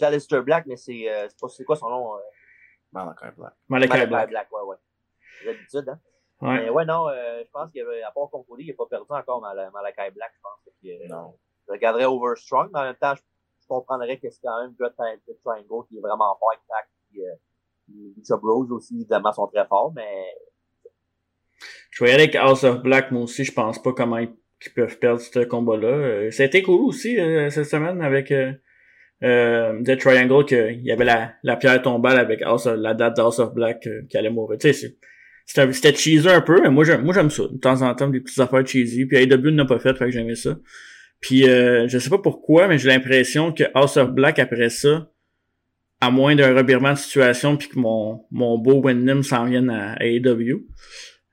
à Lister Black, mais c'est, euh, c'est quoi son nom? Euh, Malachi Black. Malachi Black. ouais, ouais. J'ai l'habitude, hein. Ouais. Mais ouais, non, euh, je pense qu'à part contre Cody, il a pas perdu encore Mal Malachi Black, je pense. Que, euh, Non. je regarderais Overstrong, mais en même temps, je, je comprendrais que c'est quand même Good Triangle qui est vraiment fort avec Pac. Puis, euh, Lucha Bros aussi, évidemment, sont très forts, mais Je vais aller avec House of Black, moi aussi. Je pense pas comment ils, qu'ils peuvent perdre ce combat-là. Euh, ça a été cool aussi euh, cette semaine avec euh, Triangle, qu'il y avait la, la pierre tombale avec House of- la date d'House of Black euh, qui allait mourir. C'était cheesy un peu, mais moi j'aime, moi j'aime ça. De temps en temps, des petites affaires cheesy. Puis AEW n'a pas fait, fait que j'aimais ça. Puis euh, je sais pas pourquoi, mais j'ai l'impression que House of Black après ça, à moins d'un revirement de situation puis que mon, mon beau Wyndham s'en vienne à, à AEW,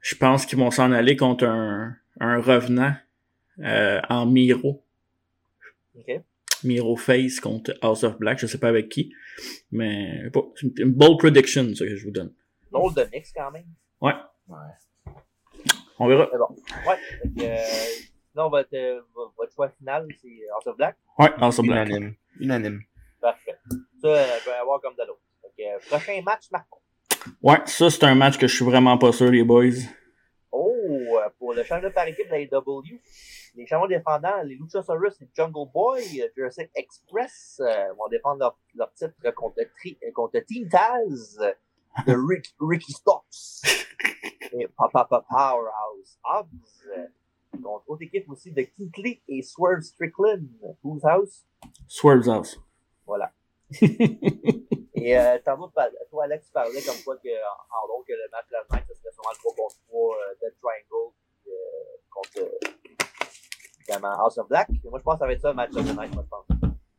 je pense qu'ils vont s'en aller contre un, un revenant euh, en Miro. ok. Miro Face contre House of Black, je sais pas avec qui. Mais bon, c'est une, bold prediction, ça que je vous donne. Drôle de mix quand même. Ouais. Ouais. On verra. Mais bon. Ouais. Que, euh, sinon, votre, euh, votre- choix final, c'est House of Black? Ouais, House of Black. Unanime. Unanime. Parfait. Ça, euh, je vais avoir comme de l'autre. Euh, prochain match, Marco. Ouais, ça c'est un match que je suis vraiment pas sûr, les boys. Oh, euh, pour le championnat par équipe de la AEW, les champions défendants, les Luchasaurus et Jungle Boy, euh, Jurassic Express, euh, vont défendre leur, leur titre contre, tri, euh, contre Team Taz euh, de Rick, Ricky Stocks *laughs* et Papa Papa Powerhouse Hobbs. euh, contre autre équipe aussi de Keith Lee et Swerve Strickland. Whose House? Swerve's House. Voilà. *laughs* Et euh, tantôt, toi, Alex, tu parlais comme quoi que, en, en gros, que le match de la night, ce serait sûrement le 3 contre 3 euh, Dead Triangle euh, contre, évidemment, House of Black. Et moi, je pense que ça va être ça, le match de la night, moi, je pense.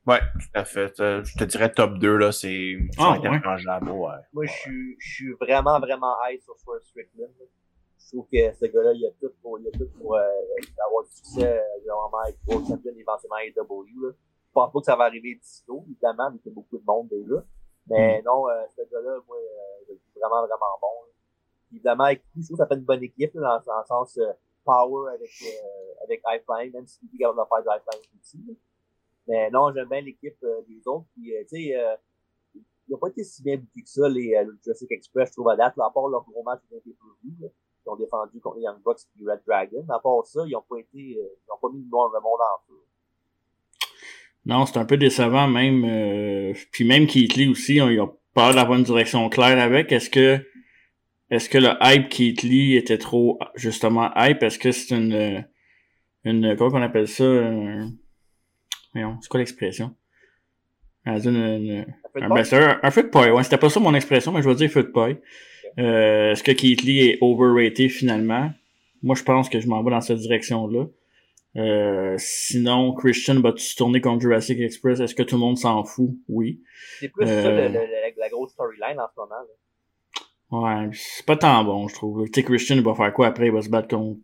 Ouais, tout à fait. Euh, Je te dirais top 2, là, c'est Ah, c'est interchangeable. Ouais. Moi, je suis, je suis vraiment, vraiment high sur Swerve Strickland. Je trouve que ce gars-là, il a tout pour, il a tout pour euh, avoir du succès, vraiment être World Champion éventuellement à AEW. Je pense pas que ça va arriver d'ici tôt, évidemment, mais il y a beaucoup de monde déjà. Mais non, euh, ce gars-là, moi, euh, le vraiment, vraiment bon. là. Évidemment, avec lui, je trouve que ça fait une bonne équipe, là, dans, dans le sens euh, power avec, euh, avec High Flying, même si lui, il va faire du High Flying aussi. là. Mais non, j'aime bien l'équipe euh, des autres. Puis, euh, tu sais, euh, ils n'ont pas été si bien bouqués que ça, les euh, Jurassic Express, je trouve, à date, là, à part leur gros match de pay Ils ont défendu contre les Young Bucks et Red Dragon. À part ça, ils n'ont pas été, euh, ils ont pas mis le le monde en feu. Non, c'est un peu décevant même. euh, puis même Keith Lee aussi, on, ils ont pas d'avoir une direction claire avec. Est-ce que est-ce que le hype Keith Lee était trop justement hype? Est-ce que c'est une une comment on appelle ça? Un, voyons, c'est quoi l'expression? Ah, Une, une- un, c'est un, un feu de paille. Ouais, c'était pas ça mon expression, mais je vais dire feu de paille. Euh, est-ce que Keith Lee est overrated finalement? Moi, je pense que je m'en vais dans cette direction-là. Euh, sinon, Christian va-tu se tourner contre Jurassic Express? Est-ce que tout le monde s'en fout? Oui. C'est plus Euh, ça le- le- le- la grosse storyline en ce moment. là. Ouais, c'est pas tant bon, je trouve. Tu sais, Christian, il va faire quoi après? Il va se battre contre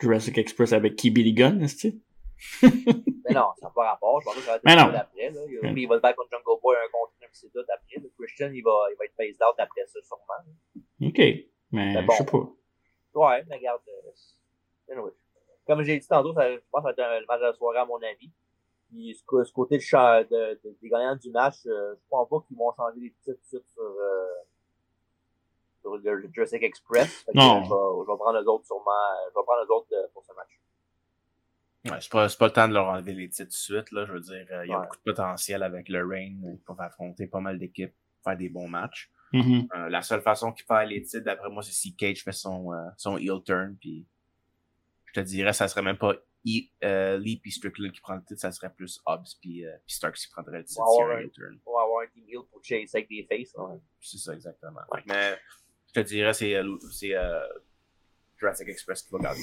Jurassic Express avec qui Billy Gunn, est-ce que Mais non, ça n'a pas rapport. Je pense que ça va être Mais non. après. Là. Il, Mais- il va se battre contre Jungle Boy un contre un, c'est tout après. Le Christian, il va, il va être phased out après ça, sûrement. OK. Mais, Mais bon. je sais pas. Ouais, mais regarde. euh, anyway. Comme j'ai dit tantôt, ça, je pense que ça va être un, le match de la soirée à mon avis. Puis ce, côté de, de- de- des gagnants du match, euh, je pense pas qu'ils vont changer les titres tout de suite sur, euh, sur le, Jurassic Express. Que, Non. Je vais, je vais prendre les autres sûrement. euh, Je vais prendre les autres euh, pour ce match. Ouais, c'est pas, c'est pas le temps de leur enlever les titres de suite, là. Je veux dire, euh, il y a Ouais. beaucoup de potentiel avec le Reign. Ils peuvent affronter pas mal d'équipes, faire des bons matchs. Euh, la seule façon qu'il perd les titres, d'après moi, c'est si Cage fait son, euh, son heel turn, puis je te dirais, ça serait même pas E- euh, Lee puis Strickland qui prend le titre, ça serait plus Hobbs puis, euh, puis Starks qui prendrait le titre On un avoir un- heel turn. on va avoir un team heel pour chase avec des faces. hein. C'est ça, exactement. Mais je te dirais, c'est, euh, c'est euh, Jurassic Express qui va garder.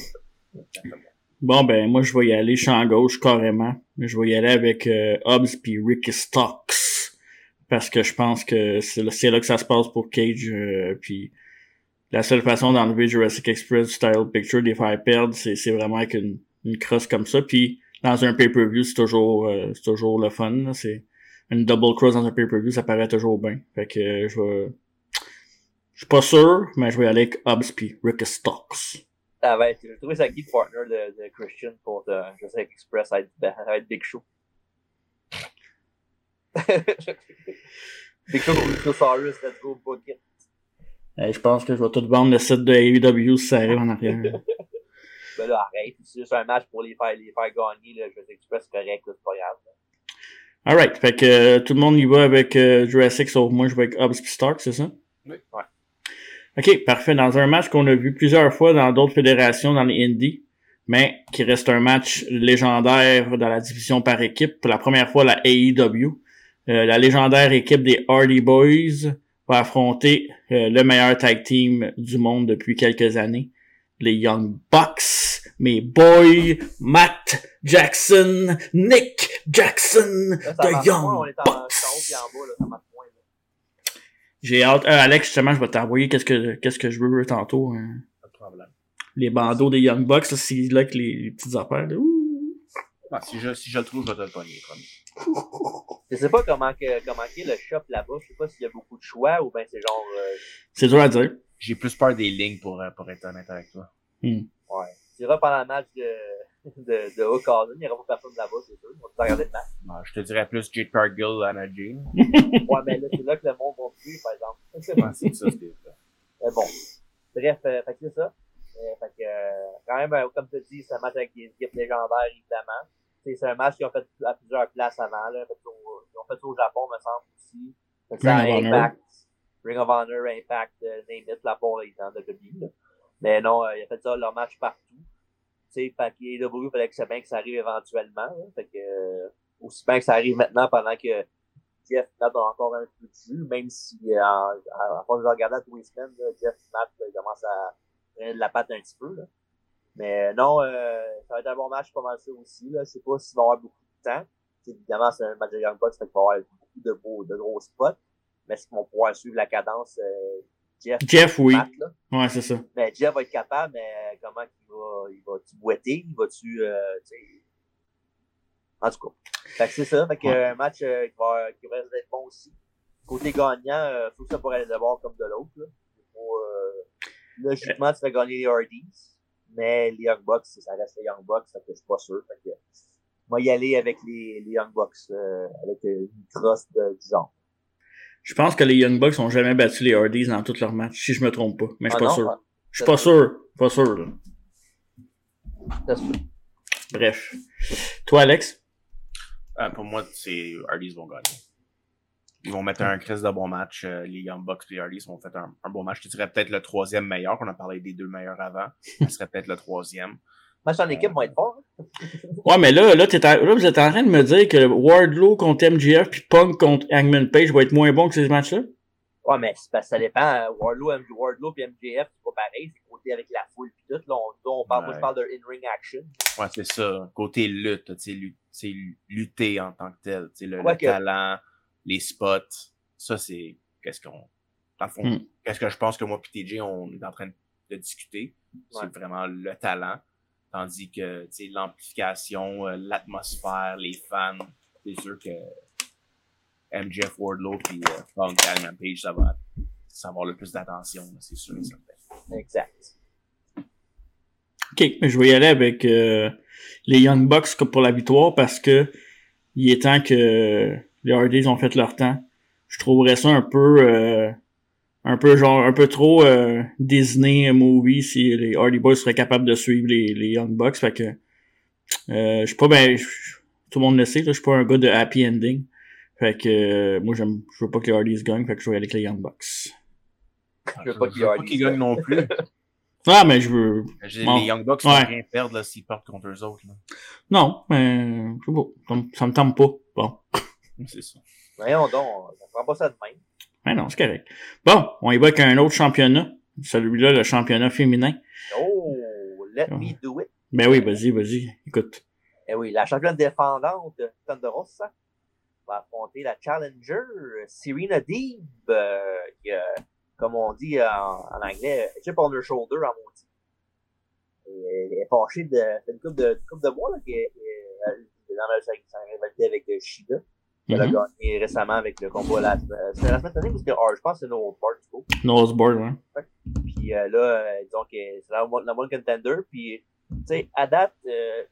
Exactement. Bon, ben, moi, je vais y aller champ gauche carrément. Je vais y aller avec euh, Hobbs puis Ricky Stocks. Parce que je pense que c'est là, là que ça se passe pour Cage. euh, puis la seule façon d'enlever Jurassic Express style picture, de les faire perdre, c'est, vraiment avec une, une crosse comme ça. Puis dans un pay-per-view, c'est toujours, euh, c'est toujours le fun. C'est une double cross dans un pay-per-view, ça paraît toujours bien. Fait que euh, je vais... Je suis pas sûr, mais je vais aller avec Hobbs puis Ricky Stocks. Va être, j'ai trouvé ça qui le partner de, de Christian pour de Jurassic Express, va être Big Show. *laughs* Big Show contre Luchasaurus, let's go book. Hey, je pense que je vais tout vendre le site de AEW si ça arrive en arrière. *laughs* Ben là, arrête, c'est juste un match pour les faire, les faire gagner, le Jurassic Express, c'est correct, là, c'est pas grave. Alright, fait que euh, tout le monde y va avec euh, Jurassic, sauf moi je vais avec Hobbs Stark, c'est ça? Oui. Ouais. Ok, parfait. Dans un match qu'on a vu plusieurs fois dans d'autres fédérations dans les Indies, mais qui reste un match légendaire dans la division par équipe. Pour la première fois, la AEW. Euh, la légendaire équipe des Hardy Boys va affronter euh, le meilleur tag team du monde depuis quelques années. Les Young Bucks, mes boys, Matt Jackson, Nick Jackson, Là, The Young moins, là. J'ai hâte. Euh, Alex, justement, je vais t'envoyer qu'est-ce que qu'est-ce que je veux tantôt. hein. Pas de problème. Les bandeaux des Young Bucks, là, c'est là que les, les petites affaires. là. Ouh. Ah, si, je, si je le trouve, je vais te le pogner, promis. Je sais pas comment que, comment qu'est le shop là-bas, je sais pas s'il y a beaucoup de choix ou ben c'est genre, euh, C'est dur à dire. J'ai plus peur des lignes pour, euh, pour être honnête avec toi. Hmm. ouais. Tu iras pendant le match de, de, de il y aura pas personne là-bas, c'est sûr, on va te regarder le match. Je te dirais plus Jade Cargill, Anna Jane. *laughs* Ouais, mais là, c'est là que le monde va suivre, par exemple. Ouais, c'est ça, c'est ça. Mais bon. Bref, euh, fait que c'est ça. Euh, fait que, euh, quand même, euh, comme tu as dit, c'est un match avec des équipes légendaires, évidemment. C'est un match qu'ils ont fait à plusieurs places avant. Là. Fait au- ils ont fait ça au Japon, me semble, aussi. Fait ça Ring of Honor. Impact. Ring of Honor, Impact, euh, name it, la part exemple de WWE. Mais non, euh, ils ont fait ça leur match partout. Tu sais, AEW, il fallait que c'est bien que ça arrive éventuellement. là. Fait que, euh, aussi bien que ça arrive maintenant pendant que Jeff Matt a encore un peu de jus, même si euh, en, en, en regarder à tous les semaines, là, Jeff Matt commence à prendre la patte un petit peu. Là. Mais non, euh, ça va être un bon match pas mal ça aussi. Là. Je sais pas s'il va y avoir beaucoup de temps. T'sais, évidemment, c'est un match de Young Bucks, fait qu'il va y avoir beaucoup de beaux, de gros spots. Mais est-ce qu'ils vont pouvoir suivre la cadence euh, Jeff, Jeff, oui. Matt, là? Ouais, c'est ça. Ben, Jeff va être capable, mais comment il va, il va-tu boiter? Il va-tu, euh. En tout cas. Fait que c'est ça. Fait que, Ouais. euh, un match euh, qui va, qui va être bon aussi. Côté gagnant, euh, faut que ça pourrait aller d'abord comme de l'autre, là. Faut, euh, logiquement, tu fais gagner les Hardys. Mais les Young Bucks, ça reste les Young Bucks, fait que je suis pas sûr. Fait que, moi, y aller avec les, les Young Bucks, euh, avec une crosse de, du genre. Je pense que les Young Bucks ont jamais battu les Hardys dans tous leurs matchs, si je me trompe pas. Mais je suis Ah pas non? sûr. Ah. Je suis pas sûr. Pas sûr, là. Bref. Toi, Alex? Euh, pour moi, c'est Hardys vont gagner. Ils vont mettre un crise de bon match. euh, les Young Bucks et les Hardys vont faire un, un bon match. Je dirais peut-être le troisième meilleur. On a parlé des deux meilleurs avant. Ça serait peut-être le troisième. Match en équipe va être fort. hein? *laughs* Ouais, mais là, là, t'es en- là, vous êtes en train de me dire que Wardlow contre MJF puis Punk contre Hangman Page va être moins bon que ces matchs-là? Ouais, mais c'est parce que ça dépend. hein. Wardlow, M- Wardlow et MJF, c'est pas pareil. C'est côté avec la foule puis tout. Là, on, on parle, Moi, je Ouais. parle de in-ring action. Ouais, c'est ça. Côté lutte, tu sais, lu- tu sais, lutter en tant que tel. tu sais, Le, Ouais, le que- talent, les spots. Ça, c'est. Qu'est-ce qu'on. Dans le fond, Hmm. qu'est-ce que je pense que moi et TJ, on est en train de discuter. C'est Ouais. vraiment le talent. Tandis que, tu sais, l'amplification, euh, l'atmosphère, les fans, c'est sûr que MJF Wardlow puis euh, Punk Page, ça va, ça va avoir le plus d'attention, là, c'est sûr et certain. Exact. OK, je vais y aller avec euh, les Young Bucks comme pour la victoire parce que il est temps que les Hardys ont fait leur temps. Je trouverais ça un peu euh, un peu genre un peu trop euh, Disney movie si les Hardy Boys seraient capables de suivre les, les Young Bucks. Fait que euh, je suis pas ben tout le monde le sait, là, je suis pas un gars de happy ending. Fait que euh, moi j'aime je veux pas que les Hardys gagnent, fait que je vais aller avec les Young Bucks. Je veux pas qu'ils gagnent non plus. *laughs* Ah mais je veux. Bon. Les Young Bucks vont Ouais. rien perdre là, s'ils partent contre eux autres. Là. Non, mais je sais pas. Ça me- Ça me tente pas. Bon. *laughs* C'est ça. Voyons donc, on prend pas ça de même. Ouais, non, c'est correct. Bon, on y va avec un autre championnat. Celui-là, le championnat féminin. Oh, let Oh. me do it. Ben oui, vas-y, vas-y. Écoute. Eh oui, la championne défendante de Thunder Rosa va affronter la challenger euh, Serena Deeb, euh, qui, euh, comme on dit en, en anglais, chip on her shoulder en maudit. Elle est fâchée de, une couple de, une couple de mois, là, elle est dans la, sa, rivalité avec euh, Shida. Elle a Mhm. gagné récemment avec le combat la, euh, c'était la semaine dernière, parce que, ah, je pense que c'est No Part, du coup. Noseboard, ouais. Puis euh, là, euh, disons que c'est la, la bonne contender. Puis, tu sais, à date, euh,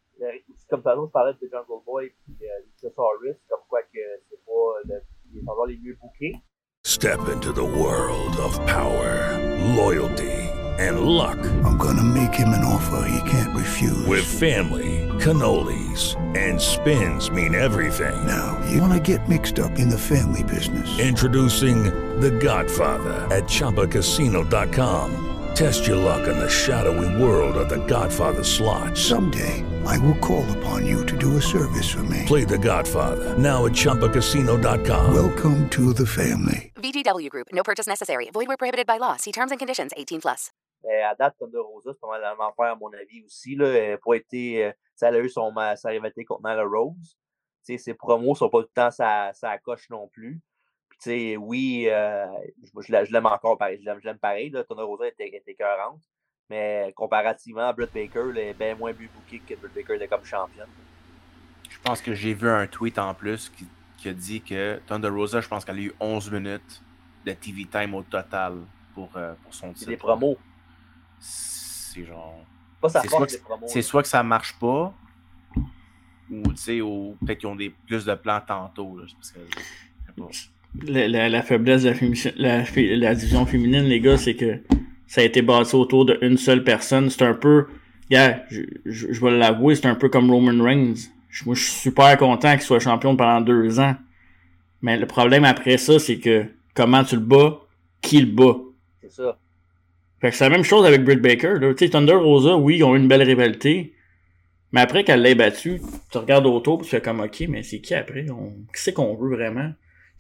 comme tantôt, je parlais de Jungle Boy puis euh, Luchasaurus, comme quoi que c'est pas le, les endroits les mieux bookés. Step into the world of power, loyalty, and luck. I'm gonna make him an offer he can't refuse. With family, cannolis, and spins mean everything. Now, you wanna get mixed up in the family business. Introducing The Godfather at ChumbaCasino.com. Test your luck in the shadowy world of The Godfather slot. Someday, I will call upon you to do a service for me. Play The Godfather now at ChumbaCasino.com. Welcome to the family. VGW Group. No purchase necessary. Void where prohibited by law. See terms and conditions. 18 plus. Mais à date, Thunder Rosa, c'est pas mal à mon avis, aussi. Là. Elle a pas été. euh, ça, a eu son, sa rivalité contre Nyla Rose. Tu sais, ses promos sont pas tout le temps sa, sa coche non plus. Puis, oui, euh, je, je l'a- je l'aime encore pareil. Je l'aime, pareil. Là. Thunder Rosa était, était écœurante. Mais comparativement à Britt Baker, elle est bien moins bookée que Britt Baker était comme championne. Je pense que j'ai vu un tweet en plus qui, qui a dit que Thunder Rosa, je pense qu'elle a eu 11 minutes de TV time au total pour, euh, pour son titre. C'est des promos. C'est genre. C'est soit, que- soit ça marche pas, ou tu sais, ou peut-être qu'ils ont des, plus de plans tantôt. Là, parce que, je sais pas. La, la- la faiblesse de la, fémi- la, division féminine, les gars, c'est que ça a été bâti autour d'une seule personne. C'est un peu, je, je, je vais l'avouer, c'est un peu comme Roman Reigns. Je- Moi, je suis super content qu'il soit champion pendant deux ans. Mais le problème après ça, c'est que comment tu le bats, qui le bat? C'est ça. Fait que c'est la même chose avec Britt Baker. Là. Thunder Rosa, oui, ils ont eu une belle rivalité. Mais après qu'elle l'ait battu, tu regardes autour et tu fais comme OK, mais c'est qui après? On... Qui c'est qu'on veut vraiment?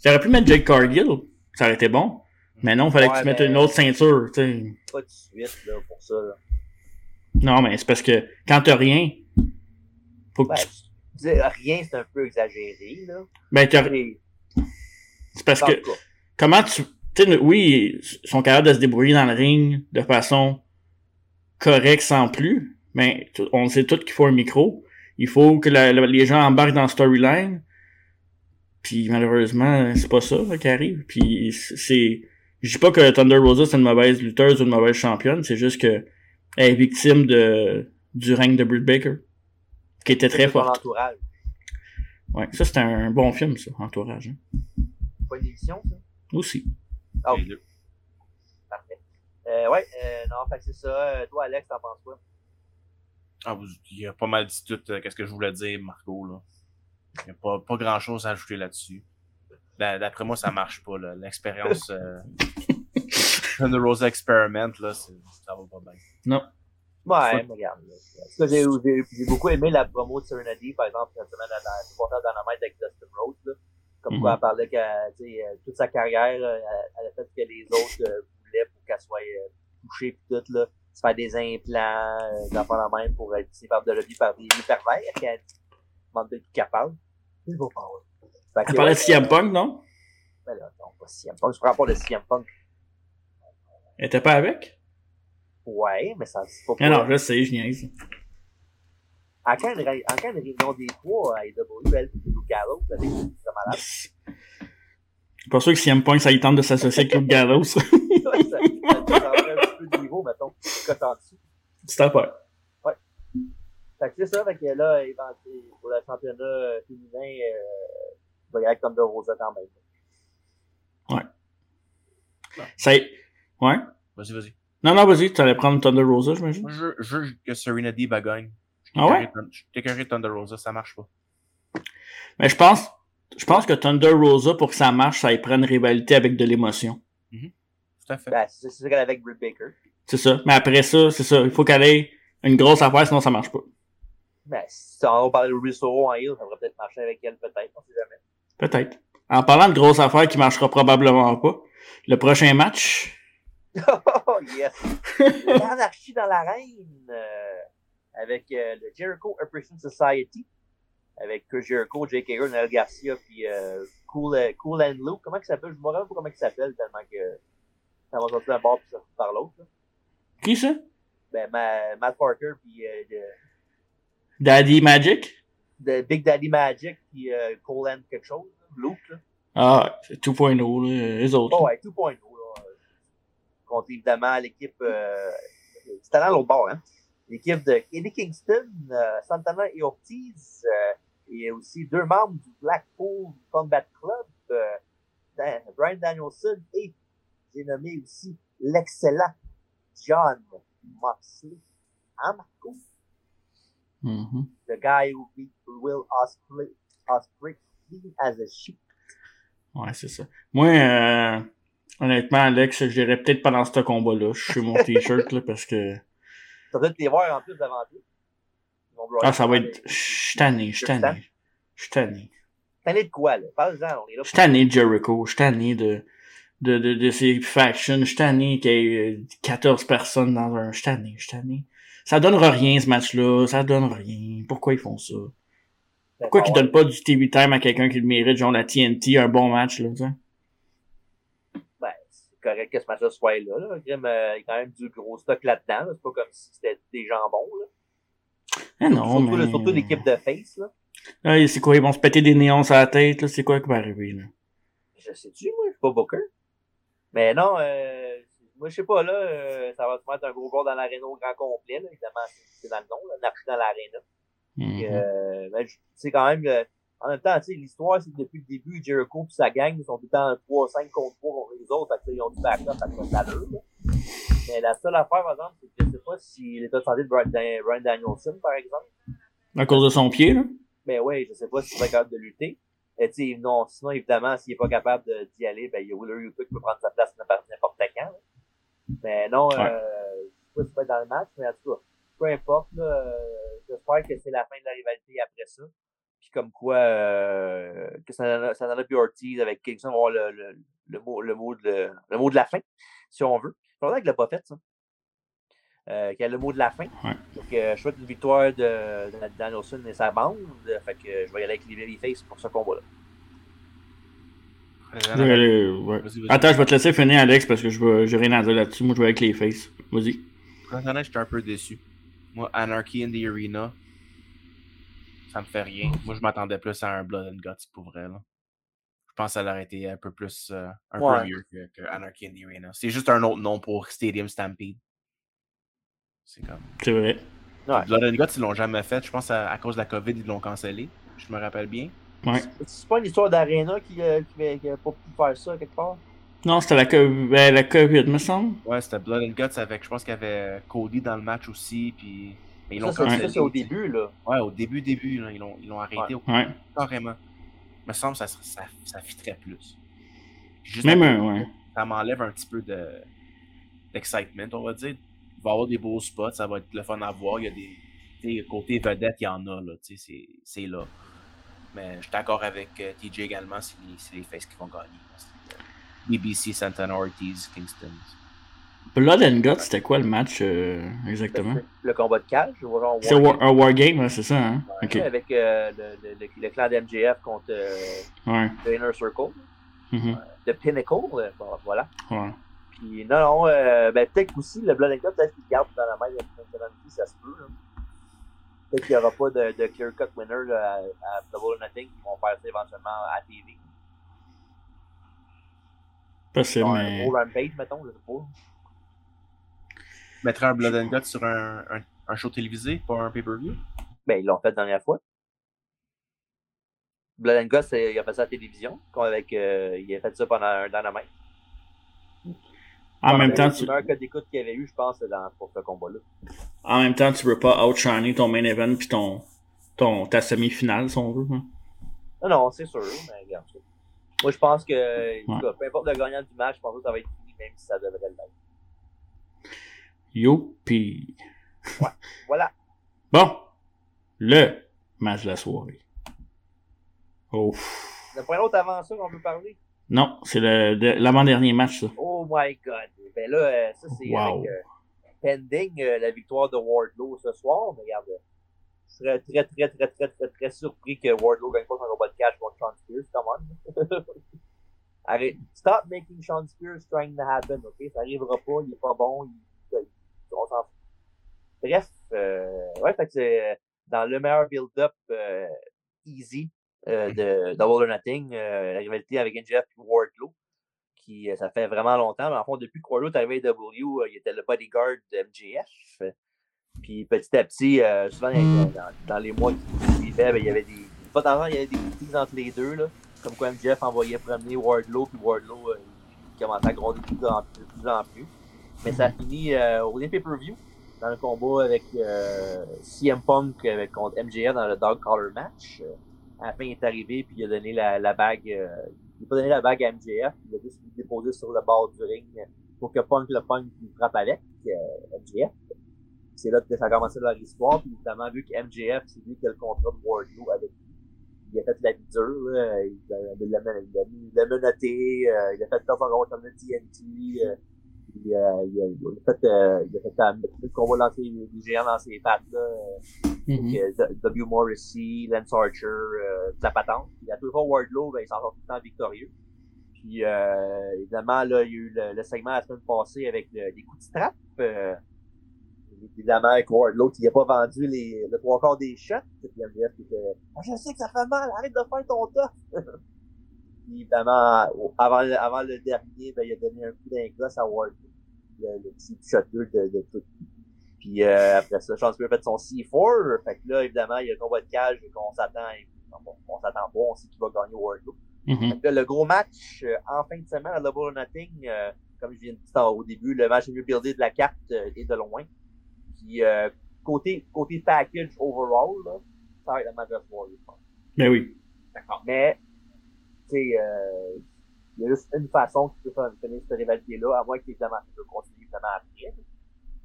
Tu aurais pu mettre Jake Cargill, ça aurait été bon. Mais non, il fallait que tu mettes une autre ceinture. tu sais. Pas de suite là, pour ça. Là. Non, mais c'est parce que quand t'as rien, faut que Ben, tu. dis, rien, c'est un peu exagéré. Là. Ben, t'as- C'est parce que. Comment tu. Sais, oui, ils sont capables de se débrouiller dans le ring de façon correcte sans plus. Mais on sait tous qu'il faut un micro. Il faut que la- la- les gens embarquent dans storyline. Puis malheureusement, c'est pas ça là, qui arrive. Puis c'est. Je dis pas que Thunder Rosa c'est une mauvaise lutteuse ou une mauvaise championne, c'est juste que elle est victime de du règne de Britt Baker. Qui était très forte. entourage. Ouais, ça c'est un bon film, ça, Entourage. hein. Pas une ça? Aussi. Ah, deux. parfait. Euh, ouais, euh, non, fait que c'est ça. Euh, toi, Alex, t'en penses quoi? Ah, vous- il a pas mal dit tout euh, qu'est-ce que je voulais dire, Marco. Là. Il n'y a pas, pas grand chose à ajouter là-dessus. D'a- D'après moi, ça marche pas. là. L'expérience euh, *laughs* Thunder Rosa Experiment, là, ça va pas bien. Non. Ouais, mais regarde. j'ai, beaucoup aimé la promo de Serenity, par exemple, cette semaine à la supporter Dynamite avec Dustin Rhodes. Là. Comme Mhm. quoi, elle parlait que tu sais, euh, toute sa carrière, euh, elle, a fait que les autres euh, voulaient pour qu'elle soit touchée pis tout, là. Se faire des implants, euh, d'enfants la même pour être capable de lever par des pervers, qu'elle demande d'être capable. Vais pas. Elle parlait de CM Punk, non? Ben là, non, pas CM Punk. Je prends pas de CM Punk. Elle était pas avec? Ouais, mais ça, c'est pas Non, non, pour- je sais, je niaise. En quand elle en quand elle réunion des trois à AEW, elle et Luke Gallows, c'est malade. Pas sûr que CM Punk, ça y tente de s'associer avec Luke Gallows. *laughs* ça, ça, ça un petit peu de niveau, mettons, cote en dessous. C'est à faire. Ouais. Fait que c'est ça, fait que là, pour le championnat féminin, euh, il va y aller avec Thunder Rosa quand même. Ça y... Ouais? Vas-y, vas-y. Non, non, vas-y, tu allais prendre Thunder Rosa, j'imagine? Je veux, je veux que Serena Deeb elle gagne. Ah ouais? de- Je de Thunder Rosa, ça marche pas. Mais je pense, je pense que Thunder Rosa, pour que ça marche, ça y prend une rivalité avec de l'émotion. Tout à fait. Ben, c'est ça qu'elle a avec Britt Baker. C'est ça. Mais après ça, c'est ça. Il faut qu'elle ait une grosse affaire, sinon ça marche pas. Ben, si on parlait de Ruby en heel, ça devrait peut-être marcher avec elle, peut-être, on sait jamais. Peut-être. En parlant de grosse affaire qui marchera probablement pas, le prochain match, *laughs* Oh, yes! *laughs* L'anarchie dans l'arène, euh, avec euh, le Jericho Appreciation Society, avec Chris Jericho, Jake Hager, Noel Garcia, puis euh, cool, euh, cool and Luke. Comment il s'appelle? Je me rappelle pas comment il s'appelle, tellement que ça va sortir d'un bord puis ça par l'autre. qui ça? Ben, Ma- Matt Parker, puis euh, de, Daddy Magic? de Big Daddy Magic, puis euh, Cole and quelque chose, là, Luke. Là. Ah, c'est 2.0, là, les autres. Oh, ouais, 2.0. là. Contre évidemment l'équipe. Euh, c'est talent à l'autre bord, hein. L'équipe de Eddie Kingston, euh, Santana et Ortiz, euh, et aussi deux membres du Blackpool Combat Club, euh, Brian Danielson et j'ai nommé aussi l'excellent John Moxley. Hein, Marco? Mhm. The guy who beat Will Ospreay clean as a sheep. Ouais, c'est ça. Moi, euh, honnêtement, Alex, je dirais peut-être pendant ce combat-là. Je suis mon *laughs* t-shirt, là, parce que. Ça doit les voir en plus devant eux. Ah, ça va être. Je suis tanné, je suis tanné. Je tanné. Tanné de quoi, là? Parle-en, on est là. Je tanné de Jericho. Je suis tanné de, de, de, de ces factions. Je suis tanné qu'il y ait euh, 14 personnes dans un. Je tanné, je suis tanné. Ça donnera rien, ce match-là. Ça donne rien. Pourquoi ils font ça? Pourquoi qu'ils donnent pas du TV time à quelqu'un qui le mérite, genre la TNT, un bon match, là, tu sais? Ben, c'est correct que ce match-là soit là. là. Grim, euh, il y a quand même du gros stock là-dedans. là. C'est pas comme si c'était des jambons. Là. Non, surtout, mais... là, surtout l'équipe de Face. Là. Ah, c'est quoi, ils vont se péter des néons sur la tête, là? C'est quoi qui va arriver, là? Je sais-tu, moi, je suis pas Booker. Mais non, euh, moi, je sais pas, là, euh, ça va se mettre un gros bord dans l'aréna au grand complet. Là. Évidemment, c'est- dans le nom, là, dans l'aréna. Mhm. Puis, euh, ben, c'est quand même, euh, en même temps, tu sais, l'histoire, c'est que depuis le début, Jericho et sa gang, ils sont tout le temps 3-5 contre 3 contre les autres, fait que, ils ont du backup, ça l'allure, là. Mais la seule affaire, par exemple, c'est que je sais pas si l'état de santé de Brian, Dan- Brian Danielson, par exemple, À cause de son pied, là? ben ouais, je sais pas s'il va capable de lutter. Et tu sais, non, sinon, évidemment, s'il est pas capable d'y aller, ben, il y a Wheeler Yuta qui peut prendre sa place n'importe quand, là. Mais non, Ouais. euh, je sais pas s'il va être dans le match, mais en tout cas, peu importe, là, euh, j'espère que c'est la fin de la rivalité après ça. Puis comme quoi, euh, que ça ça en a plus Ortiz avec Kingston, avoir le, le, le, mot, le, mot de, le mot de la fin, si on veut. C'est vrai qu'il l'a pas fait, ça. Euh, qu'il y a le mot de la fin. Donc, euh, je souhaite une victoire de, de Danielson et sa bande. Fait que je vais y aller avec les Babyface pour ce combat-là. Je vais aller- ouais. Vas-y, vas-y. Attends, je vais te laisser finir, Alex, parce que je vais, j'ai rien à dire là-dessus. Moi, je vais avec les faces. Vas-y. Honnête, j'étais un peu déçu. Moi, Anarchy in the Arena, ça me fait rien. Moi, je m'attendais plus à un Blood and Guts pour vrai. Là. Je pense que ça aurait été un peu plus, euh, un Ouais. peu mieux que, que Anarchy in the Arena. C'est juste un autre nom pour Stadium Stampede. C'est comme. C'est vrai. Blood and Guts, ils l'ont jamais fait. Je pense à, à cause de la COVID, ils l'ont cancellé. Je me rappelle bien. Ouais. C'est pas une histoire d'Arena qui, euh, qui, qui a pas pu faire ça quelque part? Non, c'était la, ben, la COVID, me semble. Ouais, c'était Blood and Guts avec, je pense qu'il y avait Cody dans le match aussi. Puis. Mais ils l'ont Ça, c'est- cancellé. ça, c'est au début, là. Ouais, au début, début, là, ils l'ont ils l'ont arrêté au Ouais. carrément. Me semble que ça, ça, ça fitterait plus. Juste Même un, ouais. Ça m'enlève un petit peu de d'excitement, on va dire. Il va y avoir des beaux spots, ça va être le fun à voir. Il y a des. tu sais, côté vedette, il y en a, là. tu sais, C'est c'est là. Mais je suis d'accord avec euh, TJ également, c'est les, les faces qui vont gagner. Euh, BBC, Santana, Ortiz, Kingston. Blood and Guts, c'était quoi le match euh, exactement? Le combat de cage, C'est war- un wargame, ouais, c'est ça, hein? Avec euh, le, le, le, le clan d'MJF contre euh, Ouais. The Inner Circle, Mhm. The Pinnacle, euh, bon, voilà. Ouais. Puis non, non, euh, ben, peut-être qu'aussi le Blood and Guts, peut-être qu'il garde dans la main de aussi, ça se peut. Peut-être qu'il n'y aura pas de, de clear cut winner là, à, à Double or Nothing qui vont faire ça éventuellement à TV. Possible, mais. Un gros Rampage, mettons, je sais pas. Mettrais un Blood and Guts sur un, un, un show télévisé, pas un pay-per-view? Ben, ils l'ont fait la dernière fois. Blood and Guts, euh, il a fait ça à la télévision. Avec, euh, il a fait ça pendant un dynamite. En même temps, C'est tu, le meilleur code d'écoute qu'il y avait eu, je pense, dans, pour ce combat-là. en même temps, tu veux pas outshiner ton main event puis ton, ton, ta semi-finale, si on veut. hein. Non, non, c'est sûr, mais regarde ça. Moi, je pense que, cas, peu importe le gagnant du match, je pense que ça va être fini, même si ça devrait l'être. Youpi. Voilà. Bon. Le match de la soirée. Oh. Il n'y a pas un autre avant ça qu'on peut parler? Non, c'est le, de- l'avant-dernier match, ça. Oh my god. Ben là, euh, ça, c'est Wow. avec euh, pending euh, la victoire de Wardlow ce soir. Mais regarde, je serais très, très, très, très, très, très surpris que Wardlow gagne pas son combat de catch contre Sean Spears. Come on. *laughs* Arrête. Stop making Sean Spears trying to happen, ok? Ça arrivera pas, il est pas bon, il- on s'en fout. Bref, euh, ouais, fait que c'est euh, dans le meilleur build-up euh, easy euh, de Double or Nothing, euh, la rivalité avec NJF et Wardlow qui ça fait vraiment longtemps. Mais en fond, depuis que Wardlow est arrivé à W, il était le bodyguard de MJF. Puis petit à petit, souvent dans, dans- dans les mois qui suivaient, ben, il y avait des. Pas tant, il y avait des meetings entre les deux. Là, comme quoi MJF envoyait promener Wardlow, puis Wardlow il commençait à gronder de plus en plus. Mais ça a fini euh, au dernier pay-per-view, dans le combat avec euh, CM Punk euh, contre MJF dans le Dog Collar match. Euh, à la fin, il est arrivé, puis il a donné la, la bague. euh, il n'a pas donné la bague à MJF, il a juste déposé sur le bord du ring pour que Punk le Punk il frappe avec euh, MJF. C'est là que ça a commencé leur histoire, puis évidemment, vu que MJF, c'est lui qui a le contrat de Wardlow avec il a fait la vie dure, là, il l'a menotté, euh, il a fait top en gros comme le TNT, puis, euh, il, a, il a fait, euh, il a fait euh, le combat lancer les géants dans ses pattes, là, euh, Mhm. W. Morrissey, Lance Archer, euh, la patente. Puis à tout fois, Wardlow, ben, il s'en sort tout le temps victorieux. Puis euh, évidemment, là, il y a eu le, le segment la semaine passée avec le- les coups de strap. Euh, évidemment, avec Wardlow, qui n'a pas vendu les, le trois quarts des shots. Puis MJF qui était Ah, Je sais que ça fait mal, arrête de faire ton top! *laughs* Puis évidemment, avant, le- avant le dernier, ben, il a donné un coup d'ingosse à Wardlow. Le, le petit shooter de, de tout. Puis euh, après ça, Sean Spears a fait son C4. Fait que là, évidemment, il y a le combat de cage qu'on s'attend. On, on s'attend pas, on sait qu'il va gagner Wardlow. Fait que là, le gros match euh, en fin de semaine à Double or Nothing, euh, comme je viens de dire au début, le match le mieux buildé de la carte euh, est de loin. Puis euh, côté, côté package overall, là, ça va être le match de ce soir, je pense. Ben oui. D'accord. Mais, tu sais, euh, il y a juste une façon que peux faire finir cette rivalité-là, à moins qu'évidemment, tu peux continuer évidemment après.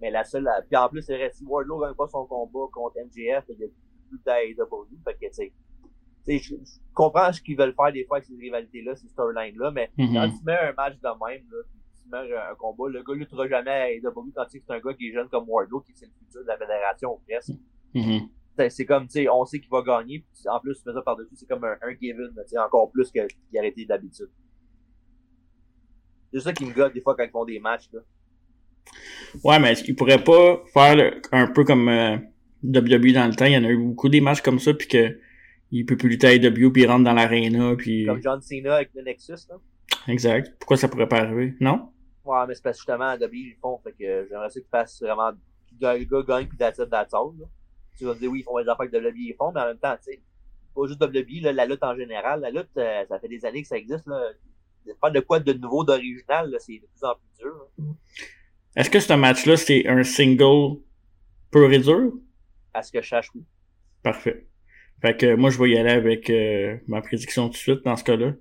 Mais la seule, puis en plus, c'est vrai, si Wardlow gagne pas son combat contre MJF, il y a plus d'AEW, fait que, tu sais, je, comprends ce qu'ils veulent faire des fois avec ces rivalités-là, ces storylines-là, mais Mhm. quand tu mets un match de même, là, tu mets un, combat, le gars luttera jamais à AEW quand tu sais que c'est un gars qui est jeune comme Wardlow, qui c'est le futur de la fédération presque. Mhm. C'est comme, tu sais, on sait qu'il va gagner, en plus, tu mets ça par-dessus, c'est comme un, un given, tu sais, encore plus qu'il aurait été d'habitude. C'est ça qui me gosse des fois quand ils font des matchs, là. Ouais, mais est-ce qu'il pourrait pas faire le- un peu comme euh, WWE dans le temps? Il y en a eu beaucoup des matchs comme ça, puis que il peut plus lutter à AEW, puis il rentre dans l'aréna, puis... Comme John Cena avec le Nexus, là. Exact. Pourquoi ça pourrait pas arriver? Non? Ouais, mais c'est parce que justement, à WWE, ils le font, fait que j'aimerais ça qu'ils fassent vraiment, le gars gagne, puis that's it, that's all, là. Tu vas me dire, oui, ils font des affaires que WWE ils font, mais en même temps, tu sais, pas juste WWE, là, la lutte en général, la lutte, euh, ça fait des années que ça existe, là. Faire de quoi de nouveau, d'original, là, c'est de plus en plus dur. Est-ce que ce match-là, c'est un single pur et dur? À ce que je sache, oui. Parfait. Fait que moi, je vais y aller avec euh, ma prédiction tout de suite dans ce cas-là.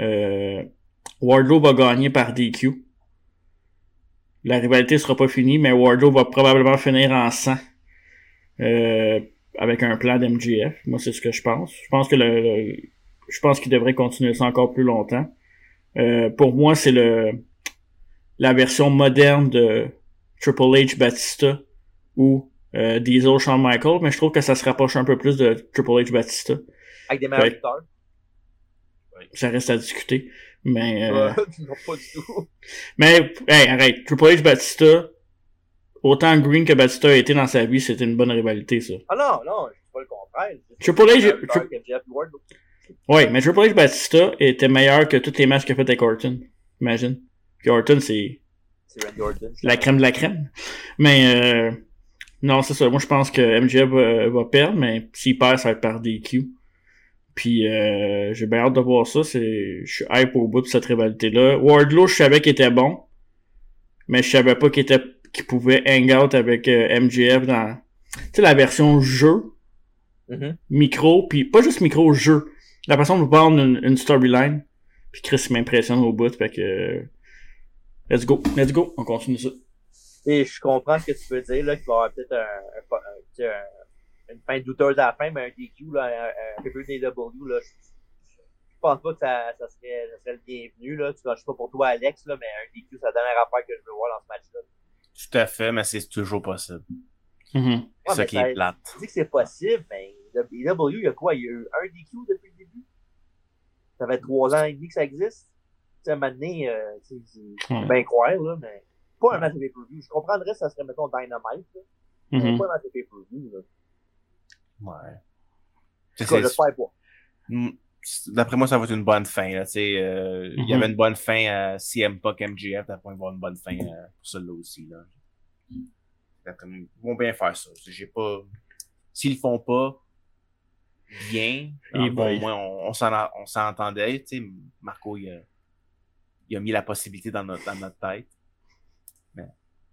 Euh, Wardlow va gagner par DQ. La rivalité sera pas finie, mais Wardlow va probablement finir en 100. Euh, avec un plan d'MGF. Moi, c'est ce que je pense. Je pense que le, le- je pense qu'il devrait continuer ça encore plus longtemps. Euh, pour moi, c'est le la version moderne de Triple H Batista ou euh, Diesel Shawn Michaels, mais je trouve que ça se rapproche un peu plus de Triple H Batista. Avec des meilleurs Ouais. lutteurs. Ça reste à discuter. Mais euh, Euh, *laughs* non, pas du tout. Mais, hey, arrête. Triple H Batista, autant Green que Batista a été dans sa vie, c'était une bonne rivalité, ça. Ah non, non, je dis pas le contraire. Triple H-. Ouais, mais Triple H Batista était meilleur que tous les matchs qu'il a fait avec Orton. Imagine. Puis Orton, c'est C'est Randy Orton. la crème de la crème. Mais, euh, non, c'est ça. Moi, je pense que MJF va, va perdre, mais s'il perd, ça va être par DQ. Puis, euh, j'ai bien hâte de voir ça. C'est, je suis hype au bout de cette rivalité-là. Wardlow, je savais qu'il était bon, mais je savais pas qu'il était, qu'il pouvait hang out avec euh, MJF dans, tu sais, la version jeu, Mhm. micro, puis pas juste micro, jeu. La façon de vendre une, une storyline. Puis Chris m'impressionne au bout, fait que, let's go, let's go, on continue ça. Et je comprends ce que tu veux dire, là, qu'il va y avoir peut-être un, un, une fin douteuse à la fin, mais un DQ, là, un, un PPW, là, je, pense pas que ça, ça, serait, ça serait le bienvenu, là. Tu vois, je sais pas pour toi, Alex, là, mais un DQ, c'est la dernière affaire que je veux voir dans ce match-là. Tout à fait, mais c'est toujours possible. Mhm. C'est Ouais, ça qui est plate. Tu dis que c'est possible, mais le BW, il y a quoi? Il y a eu un DQ depuis le début? Ça fait trois ans et demi que ça existe? Tu sais, à un moment donné, euh, tu sais, c'est Ouais. bien croire, là, mais pas un match de pay-per-view. Je comprendrais si ça serait, mettons, Dynamite, là. Mais Mhm. pas un match de pay-per-view, là. Ouais. C'est- c'est- j'espère pas. D'après moi, ça va être une bonne fin. Là, euh, Il y Mhm. avait une bonne fin à CM Punk MGF, d'après moi, il va y avoir une bonne fin euh, pour celle-là aussi. Là. Ils vont bien faire ça. J'ai pas. S'ils le font pas bien, Et alors, bon, ben- au moins on, on s'en a- on s'entendait. Marco, il a, il a mis la possibilité dans notre, dans notre tête.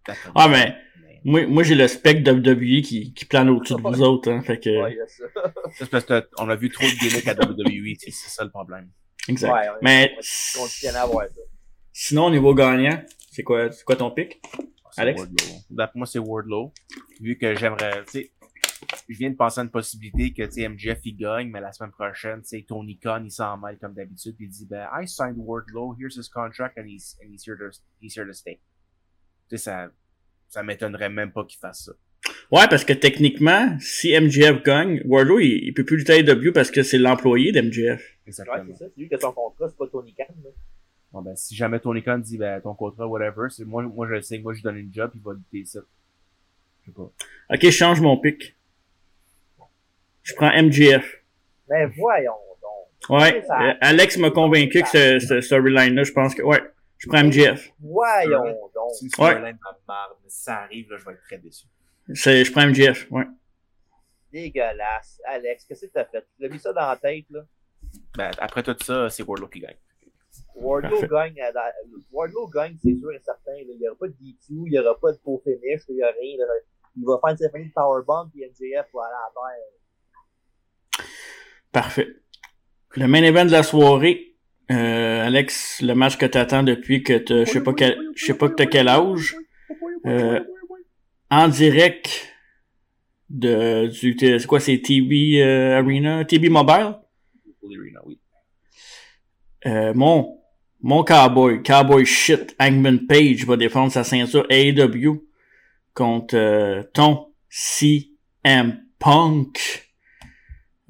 Ah, moi, mais, moi, moi j'ai le spec WWE qui, qui plane au-dessus de vous autres, hein, fait que, Ouais. *laughs* C'est parce qu'on a vu trop de gimmicks à WWE, c'est ça le problème. exact. Ouais, Mais, on continue à avoir ça. sinon, au niveau gagnant, c'est quoi, c'est quoi ton pic? C'est Alex? Wardlow. D'après moi, c'est Wardlow. Vu que j'aimerais, tu sais, je viens de penser à une possibilité que, tu sais, MJF, il gagne, mais la semaine prochaine, tu sais, Tony Khan, il s'en mêle comme d'habitude, puis il dit, ben, I signed Wardlow, here's his contract, and he's, and he's here to, he's here to stay. Tu sais, ça, ça m'étonnerait même pas qu'il fasse ça. Ouais, parce que techniquement, si MJF gagne, Wardlow, il, il peut plus lutter à AEW parce que c'est l'employé. Ouais, Exactement. c'est ça. C'est lui qui a son contrat, c'est pas Tony Khan, là. Bon, ben, si jamais Tony Khan dit, ben, ton contrat, whatever, c'est moi, moi, je le sais, moi, je lui donne une job, il va lutter ça. Je sais pas. Ok, je change mon pic. Je prends MJF. Mais voyons donc. Ouais, Ça- euh, Alex m'a convaincu que ce, ce storyline-là, je pense que, ouais, je prends MJF. Voyons Ouais. donc. Storyline de marde, si ça arrive, là, je vais être très déçu. C'est, je prends MJF, ouais. Dégueulasse. Alex, qu'est-ce que t'as fait? Tu l'as mis ça dans la tête, là? Ben, après tout ça, c'est Wardlow qui gagne. Wardlow gagne, la- Wardlow gagne, c'est sûr et certain. là. Il n'y aura pas de DQ, il n'y aura pas de faux finish, il n'y a rien. là. Il va faire une cérémonie de powerbomb, puis MJF va aller à terre. Parfait. Le main event de la soirée, euh, Alex, le match que t'attends depuis que t'as, je sais pas quel, je sais pas que t'as quel âge, euh, en direct de, du, c'est quoi, c'est TB euh, Arena, TB Mobile? Oui. Euh, mon, mon cowboy, cowboy shit, Hangman Page va défendre sa ceinture AEW contre ton CM Punk.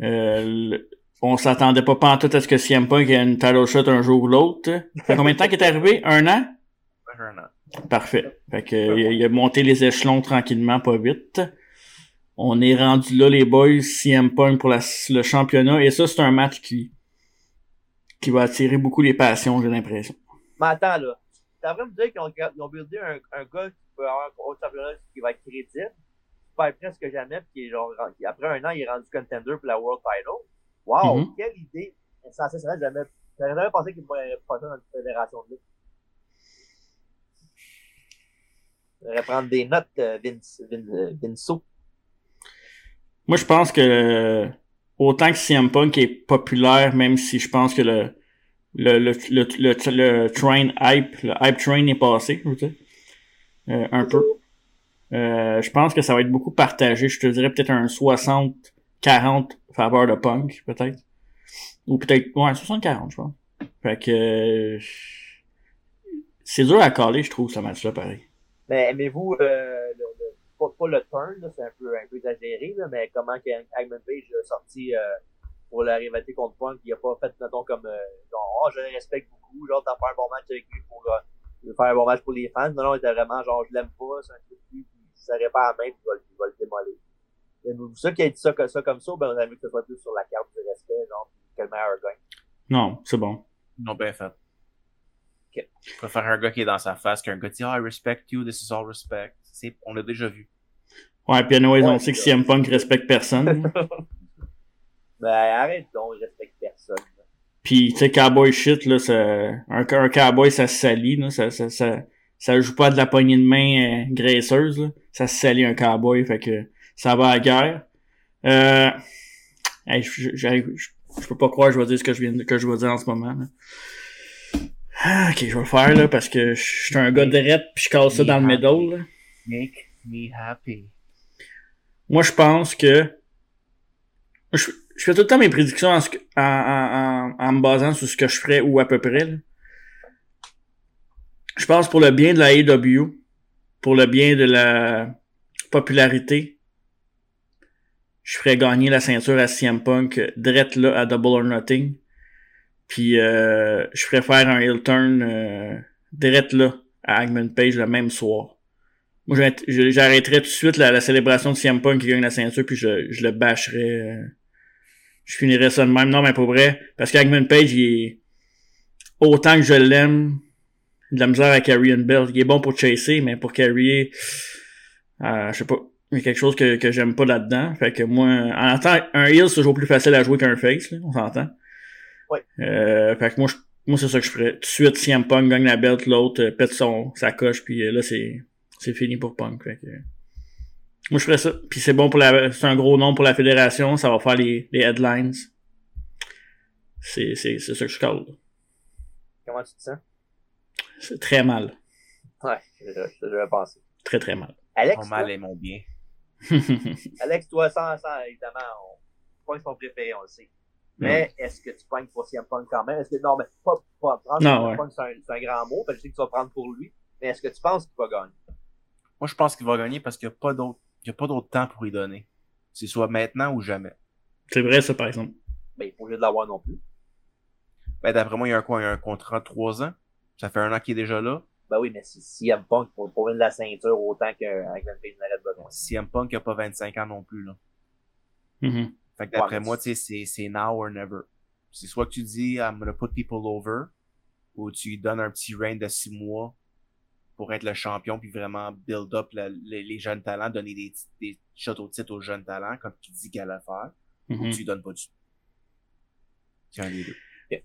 Euh, on s'attendait pas pantoute à ce que CM Punk ait une title shot un jour ou l'autre. Ça fait combien de temps qu'il est arrivé? Un an? Un an. Parfait. Fait que, il, a- il a monté les échelons tranquillement, pas vite. On est rendu là, les boys, CM Punk pour la- le championnat. Et ça, c'est un match qui, qui va attirer beaucoup les passions, j'ai l'impression. Mais attends, là. T'as vraiment me dire qu'ils ont, ils ont buildé un, un gars qui peut avoir un autre championnat qui va être crédible, qui perd presque jamais, puis genre, qui, après un an, il est rendu contender pour la World Title. Wow, Mhm. quelle idée! Sensationnel, jamais, j'aurais jamais pensé qu'il pourrait ça dans une fédération de lutte. J'aurais prendre des notes, euh, Vince, Vin- euh, Vinceau. Moi, je pense que euh, autant que CM Punk est populaire, même si je pense que le le, le, le, le, le train hype, le hype train est passé, je veux dire. Euh, un peu. Euh, je pense que ça va être beaucoup partagé. Je te dirais peut-être un 60-40 faveur de Punk, peut-être. Ou peut-être, ouais, 60-40, je pense. Fait que, c'est dur à caler, je trouve, ce match-là, pareil. Mais aimez-vous euh, pas, le turn, c'est un peu, un peu exagéré, là, mais comment Hagman Page a sorti euh, pour la rivalité contre Punk, il a pas fait, mettons, comme euh, genre, oh, je le respecte beaucoup, genre, t'as fait un bon match avec lui pour euh, faire un bon match pour les fans. Non, non, il était vraiment genre, je l'aime pas, c'est un truc il serait pas à main, il il va le démolir. Et vous, ça qui a dit ça, ça comme ça, ben, on a vu que ce soit plus sur la carte du respect, genre, que le meilleur gagne. Non, c'est bon. Ils l'ont bien fait. Je préfère un gars qui est dans sa face qu'un gars qui dit Ah, I respect you, this is all respect. C'est- On l'a déjà vu. Ouais, puis anyway, on sait que c'est CM Punk respecte personne. *laughs* Ben, arrête donc, il respecte personne. Puis, tu sais, cowboy shit, là, ça, un, un cowboy, ça se salit, là, ça, ça, ça, ça joue pas de la poignée de main euh, graisseuse, là. Ça se salit un cowboy, fait que ça va à la guerre. Euh, hey, je, je, je peux pas croire que je vais dire ce que je viens de, que je vais dire en ce moment, là. Ah, ok, je vais le faire, là, parce que je suis un gars direct puis je casse ça dans le middle, là. Make me happy. Moi, je pense que. Je, je fais tout le temps mes prédictions en, en, en me basant sur ce que je ferais ou à peu près. là. Je pense pour le bien de la AEW, pour le bien de la popularité, je ferais gagner la ceinture à CM Punk direct là à Double or Nothing. Puis euh, je ferais faire un heel turn euh, direct là à Hangman Page le même soir. Moi, j'arrêterais tout de suite la, célébration de CM Punk qui gagne la ceinture, puis je, le bâcherais. euh, je finirais ça de même. Non, mais pour vrai, parce qu'Hangman Page, il est... Autant que je l'aime, de la misère à carry une belt. Il est bon pour chasser, mais pour carrier, euh, je sais pas, il y a quelque chose que, que j'aime pas là-dedans. Fait que moi, en tant un heel, c'est toujours plus facile à jouer qu'un face, là, on s'entend. Ouais. Euh, fait que moi, je- moi c'est ça que je ferais. Tout de suite, CM Punk gagne la belt, l'autre euh, pète son, sa coche, puis euh, là, c'est c'est fini pour Punk. Fait que, moi, je ferais ça. Puis c'est bon pour la, c'est un gros nom pour la fédération. Ça va faire les, les headlines. C'est, c'est, c'est ça que je cale. là. Comment tu te sens? C'est très mal. Ouais, je, je, je vais penser. Très, très mal. Alex, Mon mal et mon bien. *laughs* Alex, toi, sans, sans évidemment, on pogne son préféré, on le sait. Mais est-ce que tu pognes pour CM Punk quand même? Est-ce que, non, mais pas, pas prendre Non, CM ouais. Punk, c'est un, c'est un grand mot, parce que je sais que tu vas prendre pour lui. Mais est-ce que tu penses qu'il va gagner? Moi, je pense qu'il va gagner parce qu'il n'y a pas d'autre, il y a pas d'autre temps pour y donner. C'est soit maintenant ou jamais. c'est vrai, ça, par exemple. Ben, il faut juste l'avoir non plus. Ben, d'après moi, il y a un quoi? Il y a un contrat de 3 ans. Ça fait un an qu'il est déjà là. Ben oui, mais si CM Punk pour, pour de la ceinture autant qu'avec Page n'arrête besoin. CM Punk n'a pas 25 ans non plus, là. Mhm. Fait que d'après Ouais, moi, tu sais, c'est, c'est now or never. C'est soit que tu dis, I'm gonna put people over, ou tu lui donnes un petit reign de 6 mois pour être le champion, puis vraiment build up le- le- les jeunes talents, donner des, des shots au titre aux jeunes talents, comme tu dis qu'elle allait faire, ou Mhm. tu lui donnes pas du tout. C'est un des deux.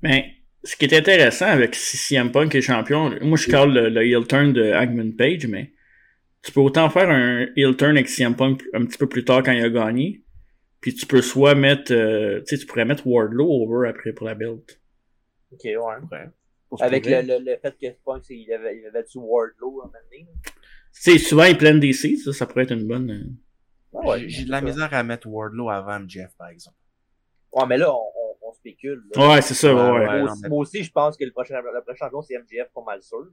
Mais ce qui est intéressant avec si CM Punk est champion, moi je cale le, le heel turn de Hangman Page, mais tu peux autant faire un heel turn avec CM Punk un petit peu plus tard quand il a gagné, puis tu peux soit mettre, euh, tu sais, tu pourrais mettre Wardlow over après pour la belt. Ok, ouais. Se Avec le, le, le fait que Punk, il avait, il avait du Wardlow à un moment donné. Tu sais, souvent prennent des seeds, ça, ça pourrait être une bonne. euh, Ah ouais, J'ai- de la misère à mettre Wardlow avant MJF, par exemple. Ouais, mais là, on spécule. là. Ouais, c'est ça, ouais, ouais. Ouais, Moi, non, aussi, mais- moi aussi, je pense que le prochain, le prochain champion, c'est MJF, pas mal sûr. là.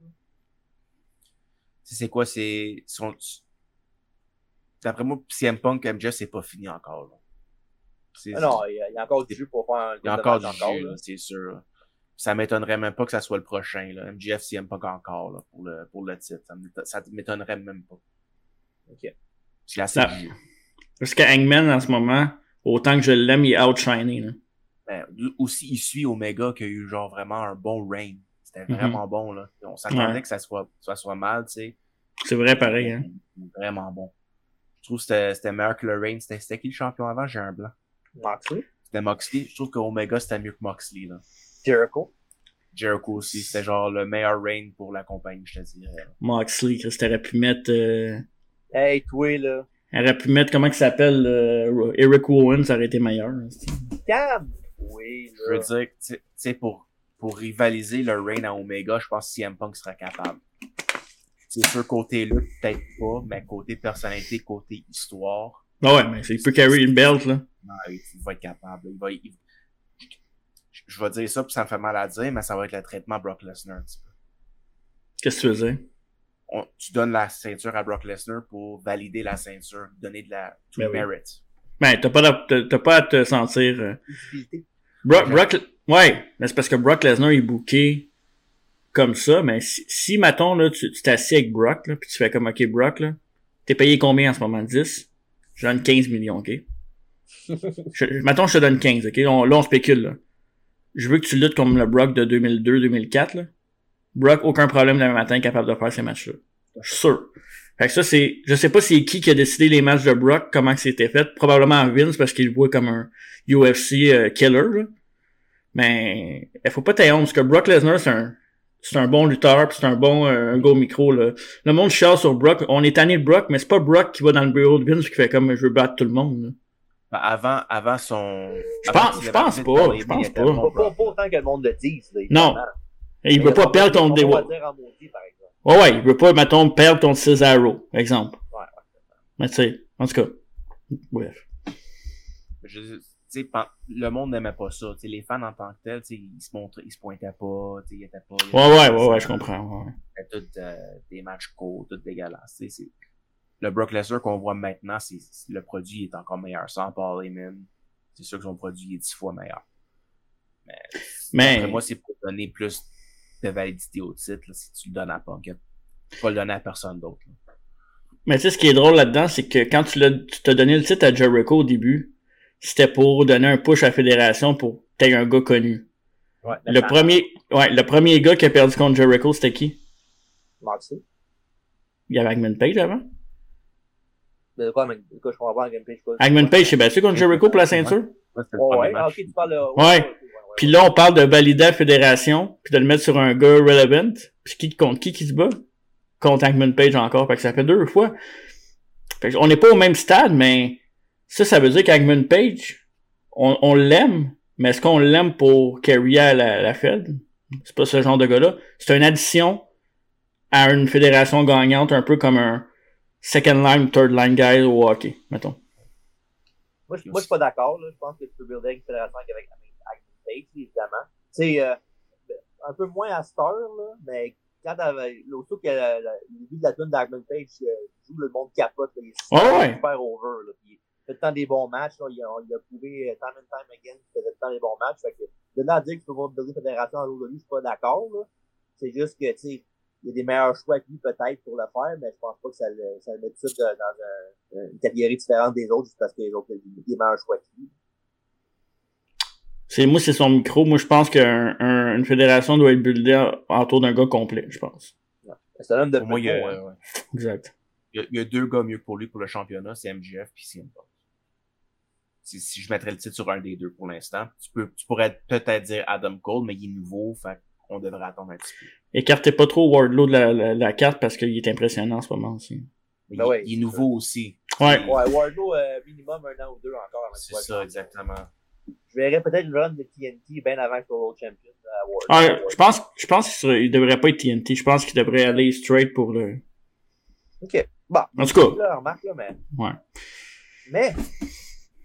Tu sais, c'est quoi, c'est, son- d'après moi, CM Punk, MJF, c'est pas fini encore, là. Ah non, il y, a, il y a encore du jus pour faire un Il y a encore du là, c'est sûr. Ça m'étonnerait même pas que ça soit le prochain. Là. MJF, CM Punk encore là, pour, le, pour le titre. Ça m'éton- Ça m'étonnerait même pas. Ok. C'est assez. Parce que Hangman en ce moment, autant que je l'aime, il est outshiny. Ben, aussi, il suit Omega qui a eu genre vraiment un bon reign. C'était Mhm. vraiment bon. là. On s'attendait Ouais. que ça soit, ça soit mal, tu sais. C'est vrai pareil, hein. Vraiment bon. Je trouve que c'était c'était meilleur que le reign. C'était qui le champion avant? J'ai un blanc. Moxley, C'était Moxley. Je trouve que Omega c'était mieux que Moxley. Là. Jericho. Jericho aussi. C'était genre le meilleur reign pour la compagnie, je te dirais. Moxley, Chris, t'aurais pu mettre. Euh... Hey, toi, là. Elle aurait pu mettre, comment il s'appelle, euh, Eric Owen, ça aurait été meilleur. hein, Oui, Je veux dire, tu sais- tu sais, pour, pour rivaliser le reign à Omega, je pense que CM Punk serait capable. C'est sûr, côté lutte, peut-être pas, mais côté personnalité, côté histoire. Ah ouais, mais il peut carry une belt, là. Non, il va être capable. Il va, il- Je vais dire ça, puis ça me fait mal à dire, mais ça va être le traitement Brock Lesnar un petit peu. Qu'est-ce que tu veux dire? On- tu donnes la ceinture à Brock Lesnar pour valider la ceinture, donner de la to Ben oui. merit. Ben, t'as pas, t'as pas à te sentir. euh, Brock, Brock, ouais, mais c'est parce que Brock Lesnar est booké comme ça, mais si, si mettons, là, tu t'assis avec Brock, là, puis tu fais comme, ok, Brock, là, t'es payé combien en ce moment? 10? Je donne 15 millions, ok? *laughs* Je, mettons, je te donne 15, ok? On- là, on spécule, là. Je veux que tu luttes comme le Brock de 2002-2004, là. Brock, aucun problème demain matin, capable de faire ces matchs-là. Je suis sûr. Fait que ça, c'est, je sais pas c'est qui qui a décidé les matchs de Brock, comment que c'était fait. Probablement Vince, parce qu'il le voit comme un UFC euh, killer, là. Mais, il faut pas t'ailler honte, parce que Brock Lesnar, c'est un, c'est un bon lutteur, puis c'est un bon, euh, un go micro, là. Le monde chiale sur Brock. On est tanné de Brock, mais c'est pas Brock qui va dans le bureau de Vince qui fait comme, je veux battre tout le monde, là. Ben, avant, avant son. Je pense- je pense pas, je il pense pas. Pas, pas, pas autant que le monde le dise. Là, Non. Et il Mais veut pas perdre ton on va dévoile. dire en maudit, par exemple. Ouais, ouais, il veut pas, mettons, perdre ton Cesaro, exemple. Ouais, ouais. Mais tu sais, en tout cas. Bref. Je- tu sais, pen- le monde n'aimait pas ça. Tu sais, les fans en tant que tels, tu sais, ils se montraient, ils se pointaient pas, tu sais, ils étaient pas. Ouais, ouais, ouais, ouais, je comprends. ouais. C'était tout euh, des matchs courts, tout dégueulasses. tu sais, c'est- Le Brock Lesnar qu'on voit maintenant, c'est le produit est encore meilleur. Sans Paul Heyman, c'est sûr que son produit est dix fois meilleur. Mais, Mais- moi, c'est pour donner plus de validité au titre. là, si tu le donnes à Punk, tu peux pas le donner à personne d'autre. Mais tu sais, ce qui est drôle là-dedans, c'est que quand tu l'as, tu t'as donné le titre à Jericho au début, c'était pour donner un push à la fédération pour que un gars connu. Ouais, Le premier, ouais, le premier gars qui a perdu contre Jericho, c'était qui? Moxley. Il y avait Hangman Page avant? De quoi, mais de quoi, je comprends pas, Hangman Page. quoi. Hangman Page s'est battu contre Jericho pour la ceinture? Ouais, Ouais. Ah, ok, tu parles ouais, ouais, Puis là, on parle de valider la fédération, puis de le mettre sur un gars relevant. Puis qui contre qui qui se bat? Contre Hangman Page encore. Fait que ça fait deux fois. Fait que on n'est pas au même stade, mais ça, ça veut dire qu'Hangman Page, on, on l'aime, mais est-ce qu'on l'aime pour carry à la, la Fed? C'est pas ce genre de gars-là. C'est une addition à une fédération gagnante, un peu comme un second line, third line guy au hockey, mettons. Moi, je, suis pas d'accord. Je pense que tu peux builder une fédération avec évidemment. Tu sais, euh, un peu moins à Star, là, mais quand l'auto que le début de la tune d'Hangman Page euh, joue, le monde capote, là, il est super, ouais. super over, là. Puis, fait le temps des bons matchs, là. Il a, il a prouvé euh, time and time again qu'il faisait le temps des bons matchs. Fait que, de là à dire que tu peux builder une fédération en jour de lui, je suis pas d'accord. C'est juste que, tu sais, il y a des meilleurs choix que lui, peut-être, pour le faire, mais je pense pas que ça le, ça le met tout de suite de- dans un- une catégorie différente des autres, juste parce que les autres, il y a des meilleurs choix que lui. C'est moi, c'est son micro. Moi, je pense qu'une fédération doit être buildée autour d'un gars complet, je pense. C'est un homme de moi, il y, a, football, hein. ouais. Exact. il, y a, il y a deux gars mieux pour lui pour le championnat, c'est MGF puis CM Punk. Si, si je mettrais le titre sur un des deux pour l'instant, tu peux, tu pourrais peut-être dire Adam Cole, mais il est nouveau, fait qu'on devrait attendre un petit peu. Écartez pas trop Wardlow de la, la, la carte parce qu'il est impressionnant en ce moment aussi. Mais Ben il, ouais, il est nouveau aussi. Ouais. Ouais, Wardlow, euh, minimum un an ou deux encore. C'est ça, exactement. Je verrais peut-être une run de TNT bien avant que soit World Champion. Ouais, je pense, je pense qu'il devrait pas être TNT. Je pense qu'il devrait aller straight pour le. Ok. Bon. En tout cas. Là, remarque, là, mais. Ouais. Mais.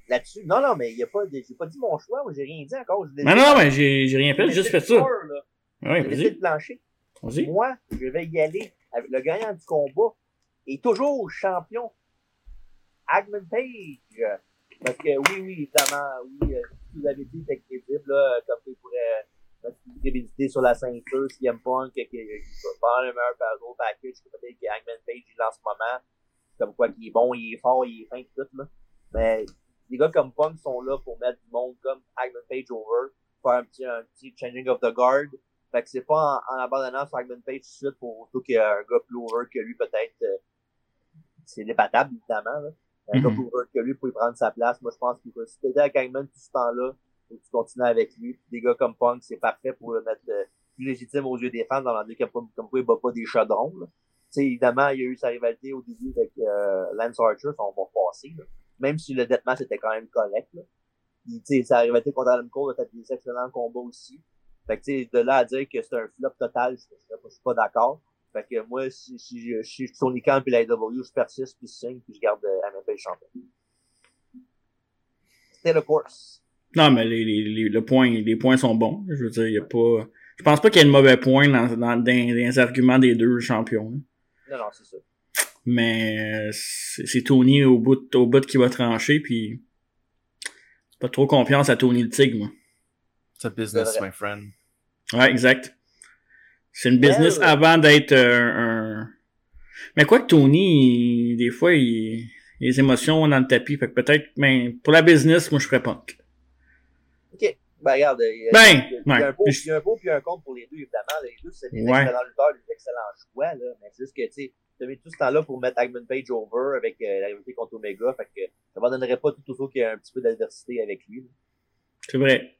Là-dessus, non, non, mais il y a pas, de- j'ai pas dit mon choix, moi, j'ai rien dit encore. Non, dit. non, mais j'ai, j'ai rien fait, j'ai juste fait ça. Ouais, J'ai laissé vas-y. le plancher. Vas-y. Moi, je vais y aller avec le gagnant du combat et toujours champion, Hagman Page. Parce que oui, oui, évidemment, oui, euh, vous avez dit c'est crédible, là, comme il pourrait une crédibilité sur la ceinture, CM Punk, va faire le meilleur par package, que peut-être que Hagman Page, il en ce moment, comme quoi qu'il est bon, il est fort, il est fin, tout, là. Mais des gars comme Punk sont là pour mettre du monde comme Hagman Page over, faire un petit, un petit changing of the guard. Fait que c'est pas en, en abandonnant Hagman Page tout de suite pour auto qu'il y a un gars plus over que lui, peut-être, euh, c'est débattable, évidemment, là. Un gars Mhm. plus over que lui pour y prendre sa place. Moi, je pense qu'il faut si t'étais avec Hangman tout ce temps-là, faut que tu continues avec lui. Puis des gars comme Punk, c'est parfait pour le mettre euh, plus légitime aux yeux des fans dans l'endroit comme, comme quoi il bat pas des chaudrons, là. Tu sais, évidemment, il y a eu sa rivalité au début avec euh, Lance Archer, on va passer, là. Même si le deathmatch était quand même correct, là. Puis, sa rivalité contre Adam Cole a fait des excellents combats aussi. Fait que, de là à dire que c'est un flop total, je, je, je suis pas d'accord. Fait que moi, si, si, je- si je suis Tony Khan et la AW, je persiste, puis je signe, puis je garde euh, MFL champion. C'était le course. Non, mais les, les, les, le point, les points sont bons. Je veux dire, il y a pas. Je pense pas qu'il y ait de mauvais points dans, dans, dans, dans les arguments des deux champions. Non, non, c'est ça. Mais euh, c'est Tony au bout, au bout qui va trancher, puis pas trop confiance à Tony le Tigre, moi. C'est a business, my friend. Ouais, exact. C'est une business avant d'être euh, un... Mais quoi que Tony, il- des fois, il... les émotions dans le tapis. Fait que peut-être, mais pour la business, moi, je ferais punk. OK. Ben, regarde, il y a, Ben, il y a- il y a ouais. un pour, il y a un puis un contre pour les deux, évidemment. Les deux, c'est des Ouais. excellents lutteurs, des excellents choix, là. Mais c'est juste que, tu sais, mis tout ce temps-là pour mettre Agman Page over avec euh, la rivalité contre Omega. Fait que ça m'abandonnerait pas tout autant qu'il y a un petit peu d'adversité avec lui. là. C'est vrai.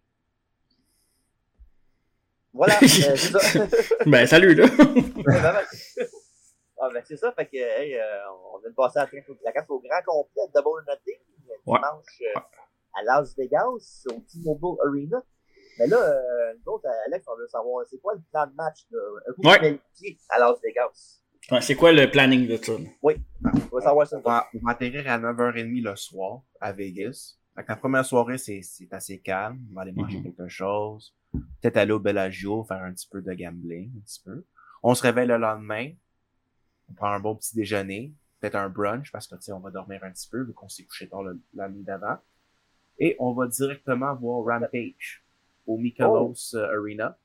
Voilà, *laughs* euh, c'est ça. *laughs* Ben, salut, là. *laughs* Ben, ben. ah, ben, c'est ça, fait que, hey, euh, on vient de passer à la, la carte au grand complet de Double Nothing, euh, Ouais. dimanche euh, à Las Vegas, au T-Mobile Arena. Mais là, euh, nous autres, Alex, on veut savoir, c'est quoi le plan de match, là, un coup Ouais. qualifié à Las Vegas? Ouais, c'est quoi le planning de ça? là? Oui, on va savoir ça. On va, on va atterrir à 9h30 le soir à Vegas. Fait que la première soirée, c'est assez calme. On va aller manger quelque chose. Peut-être aller au Bellagio, faire un petit peu de gambling, un petit peu. On se réveille le lendemain. On prend un bon petit déjeuner. Peut-être un brunch, parce que, tu sais, on va dormir un petit peu, vu qu'on s'est couché tard le- la nuit d'avant. Et on va directement voir Rampage au Michelos euh, Arena.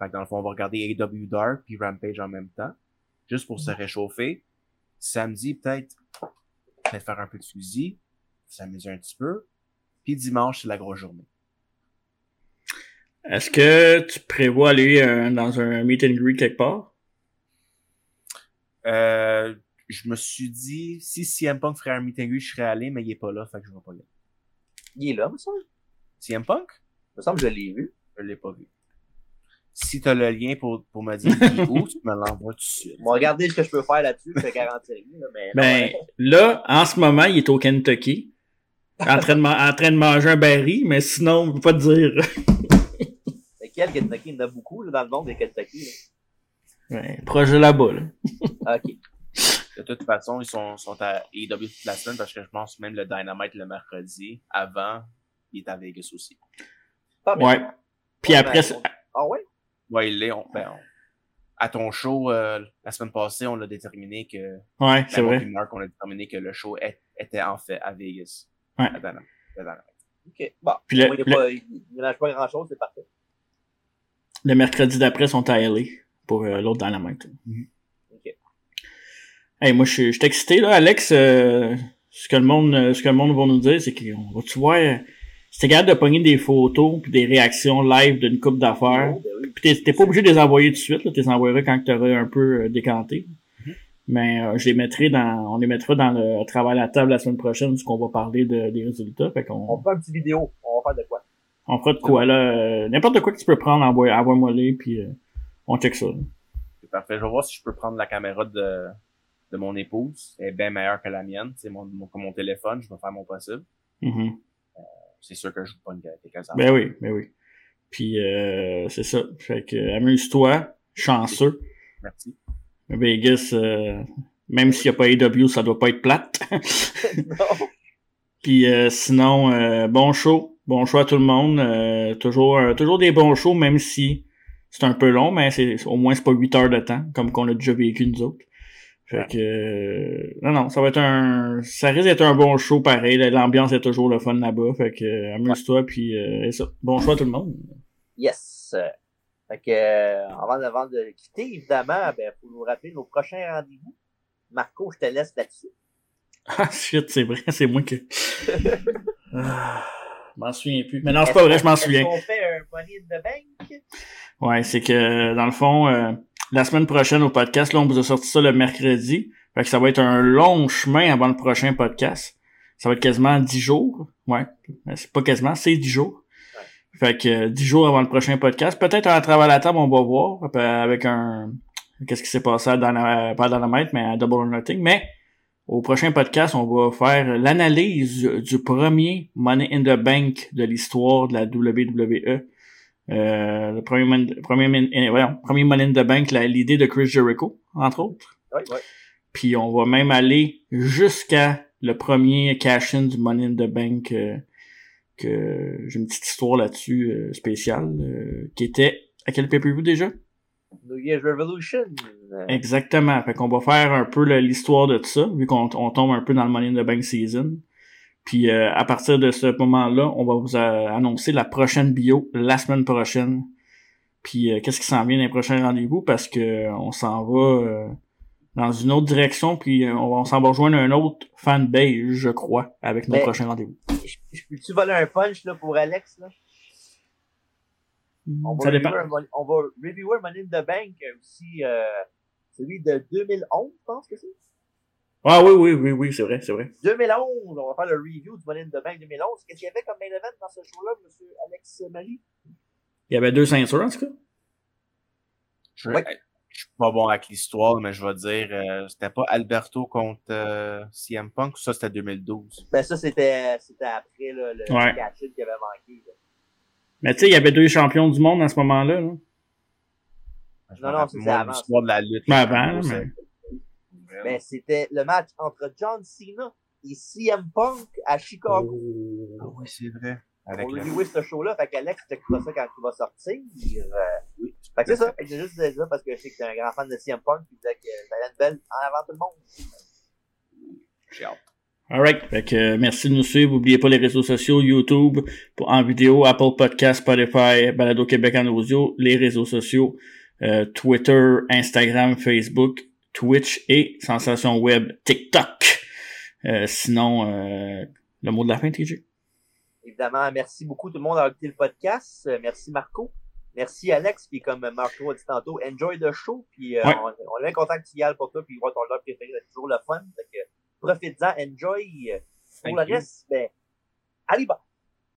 Fait que dans le fond, on va regarder AW Dark puis Rampage en même temps. Juste pour se réchauffer. Samedi, peut-être, peut-être faire un peu de fusil, s'amuser un petit peu. Puis dimanche, c'est la grosse journée. Est-ce que tu prévois aller euh, dans un meet and greet quelque part? Euh, je me suis dit, si CM Punk ferait un meet and greet, je serais allé, mais il est pas là, fait que je vais pas y aller. Il est là, me semble. CM Punk? me semble que je l'ai vu. Je l'ai pas vu. Si t'as le lien pour, pour me dire où, tu me l'envoies tout de suite. On va regarder ce que je peux faire là-dessus, je te garantis rien, mais. non, Ben, ouais. là, en ce moment, il est au Kentucky. En train de, en train de manger un baril, mais sinon, on peut pas te dire. *laughs* Mais quel Kentucky? Il y en a beaucoup, là, dans le monde des Kentucky, Ouais, proche de là-bas, là. là. OK. *laughs* De toute façon, ils sont, sont à AEW toute la semaine parce que je pense même le Dynamite le mercredi. Avant, il est à Vegas aussi. Pas bien. Ouais. Puis Ouais, après, ben, on- Ah ouais? Ouais, il est. On, ben, on- à ton show, euh, la semaine passée, on a déterminé que. Ouais, c'est vrai. Mark, on a déterminé que le show est- était en fait à Vegas. Ouais. Dynamite. OK. Bon. Puis le- Moi, il le- mélange pas grand-chose, c'est parfait. le mercredi d'après, ils sont à LA pour euh, l'autre Dynamite. OK. Hey, moi, je suis excité, là, Alex. euh, ce que le monde, euh, ce que le monde va nous dire, c'est qu'on va, tu vois, euh, t'es capable de pogner des photos puis des réactions live d'une coupe d'affaires, Oh, ben oui. puis t'es- pas obligé de les envoyer tout de suite, là, t'es envoyeras quand t'auras un peu décanté. Mais euh, je les mettrai dans, on les mettra dans le travail à la table la semaine prochaine, parce qu'on va parler de, des résultats. Fait qu'on On fait une petite vidéo. On va faire de quoi? on fera de quoi là, euh, n'importe quoi que tu peux prendre, envoie, envoie-moi les, puis euh, on check ça. là. C'est parfait. Je vais voir si je peux prendre la caméra de, de mon épouse. Elle est bien meilleure que la mienne. C'est mon, mon, comme mon téléphone, je vais faire mon possible. Mhm. C'est sûr que je joue pas une quelques Ben oui, ben oui. Puis euh, c'est ça. Fait que euh, amuse-toi, chanceux. Merci. Vegas, euh, même s'il n'y a pas AW, ça doit pas être plate. *laughs* Puis euh, sinon, euh, bon show. Bon show à tout le monde. Euh, toujours, euh, toujours des bons shows, même si c'est un peu long, mais c'est au moins c'est pas 8 heures de temps, comme qu'on a déjà vécu nous autres. Fait que non, non, ça va être un. Ça risque d'être un bon show pareil. L'ambiance est toujours le fun là-bas. Fait que amuse-toi puis euh, et ça. Bon show à tout le monde. Yes. Euh, Fait que, euh, avant, avant de quitter, évidemment, ben, faut nous rappeler nos prochains rendez-vous. Marco, je te laisse là-dessus. *laughs* Ah shit, c'est vrai, *laughs* c'est moi que. *laughs* Ah, je m'en souviens plus. Mais non, c'est pas vrai, je m'en souviens. Qu'on fait un money in the bank? Ouais, c'est que dans le fond, euh, la semaine prochaine au podcast, là, on vous a sorti ça le mercredi. Fait que ça va être un long chemin avant le prochain podcast. Ça va être quasiment 10 jours. Ouais. C'est pas quasiment, c'est 10 jours. Fait que euh, 10 jours avant le prochain podcast. Peut-être à travers la table, on va voir euh, avec un. Qu'est-ce qui s'est passé dans la, pas dans la maître, mais à Double or Nothing. Mais au prochain podcast, on va faire l'analyse du premier Money in the Bank de l'histoire de la WWE. Euh, le premier, premier, eh, voyons, premier Money in the Bank, l'idée de Chris Jericho, entre autres. Oui, oui. Puis on va même aller jusqu'à le premier cash-in du Money in the Bank, euh, que j'ai une petite histoire là-dessus euh, spéciale, euh, qui était à quel pay-per-view déjà? New Year's Revolution. Euh, Exactement. Fait qu'on va faire un peu l'histoire de tout ça, vu qu'on on tombe un peu dans le Money in the Bank season. Puis euh, à partir de ce moment-là, on va vous annoncer la prochaine bio la semaine prochaine. Puis euh, qu'est-ce qui s'en vient dans les prochains rendez-vous? Parce que on s'en va euh, dans une autre direction puis euh, on, s'en va rejoindre un autre fanbase, je crois, avec nos Mais- prochains rendez-vous. Je peux-tu voler un punch là, pour Alex? Là? On va, Ça dépend. un on va reviewer Money in the Bank aussi, euh, celui de 2011, je pense que c'est. Ah oui, oui, oui, oui, c'est vrai, c'est vrai. 2011, on va faire le review du Money in the Bank 2011. Qu'est-ce qu'il y avait comme main event dans ce show-là, monsieur Alex Marie? Il y avait deux ceintures en tout cas. Je, je suis pas bon avec l'histoire, mais je vais dire, euh, c'était pas Alberto contre euh, CM Punk, ou ça c'était 2012. Ben ça, c'était c'était après là, le Ouais. catch-in qui avait manqué. là. Mais tu sais, il y avait deux champions du monde à ce moment-là. là. Non, non, c'était avant. l'histoire de la lutte. Mais là, avant, c'est- mais- Ben, c'était le match entre John Cena et CM Punk à Chicago. Ah oui, c'est vrai. Avec on le- ce show-là, fait qu'Alex t'écoutera ça quand il va sortir. Euh, Fait que c'est ça, Fait que j'ai juste dit ça parce que je sais que t'es un grand fan de CM Punk, qui disait que être belle en avant tout le monde. J'ai hâte. Alright, fait que euh, merci de nous suivre. N'oubliez pas les réseaux sociaux, YouTube, pour, en vidéo, Apple Podcast, Spotify, Balado Québec en audio, les réseaux sociaux, euh, Twitter, Instagram, Facebook, Twitch et Sensation Web, TikTok. Euh, sinon, euh, le mot de la fin, TJ. Évidemment, merci beaucoup tout le monde d'avoir écouté le podcast. Merci Marco. Merci Alex, puis comme Marco a dit tantôt, enjoy the show. Puis euh, Ouais. on, on a un contact égal pour toi, puis voir ton leur préféré, c'est toujours le fun. Fait que profite-en, enjoy. Pour Thank le you. reste, ben, allez, bas.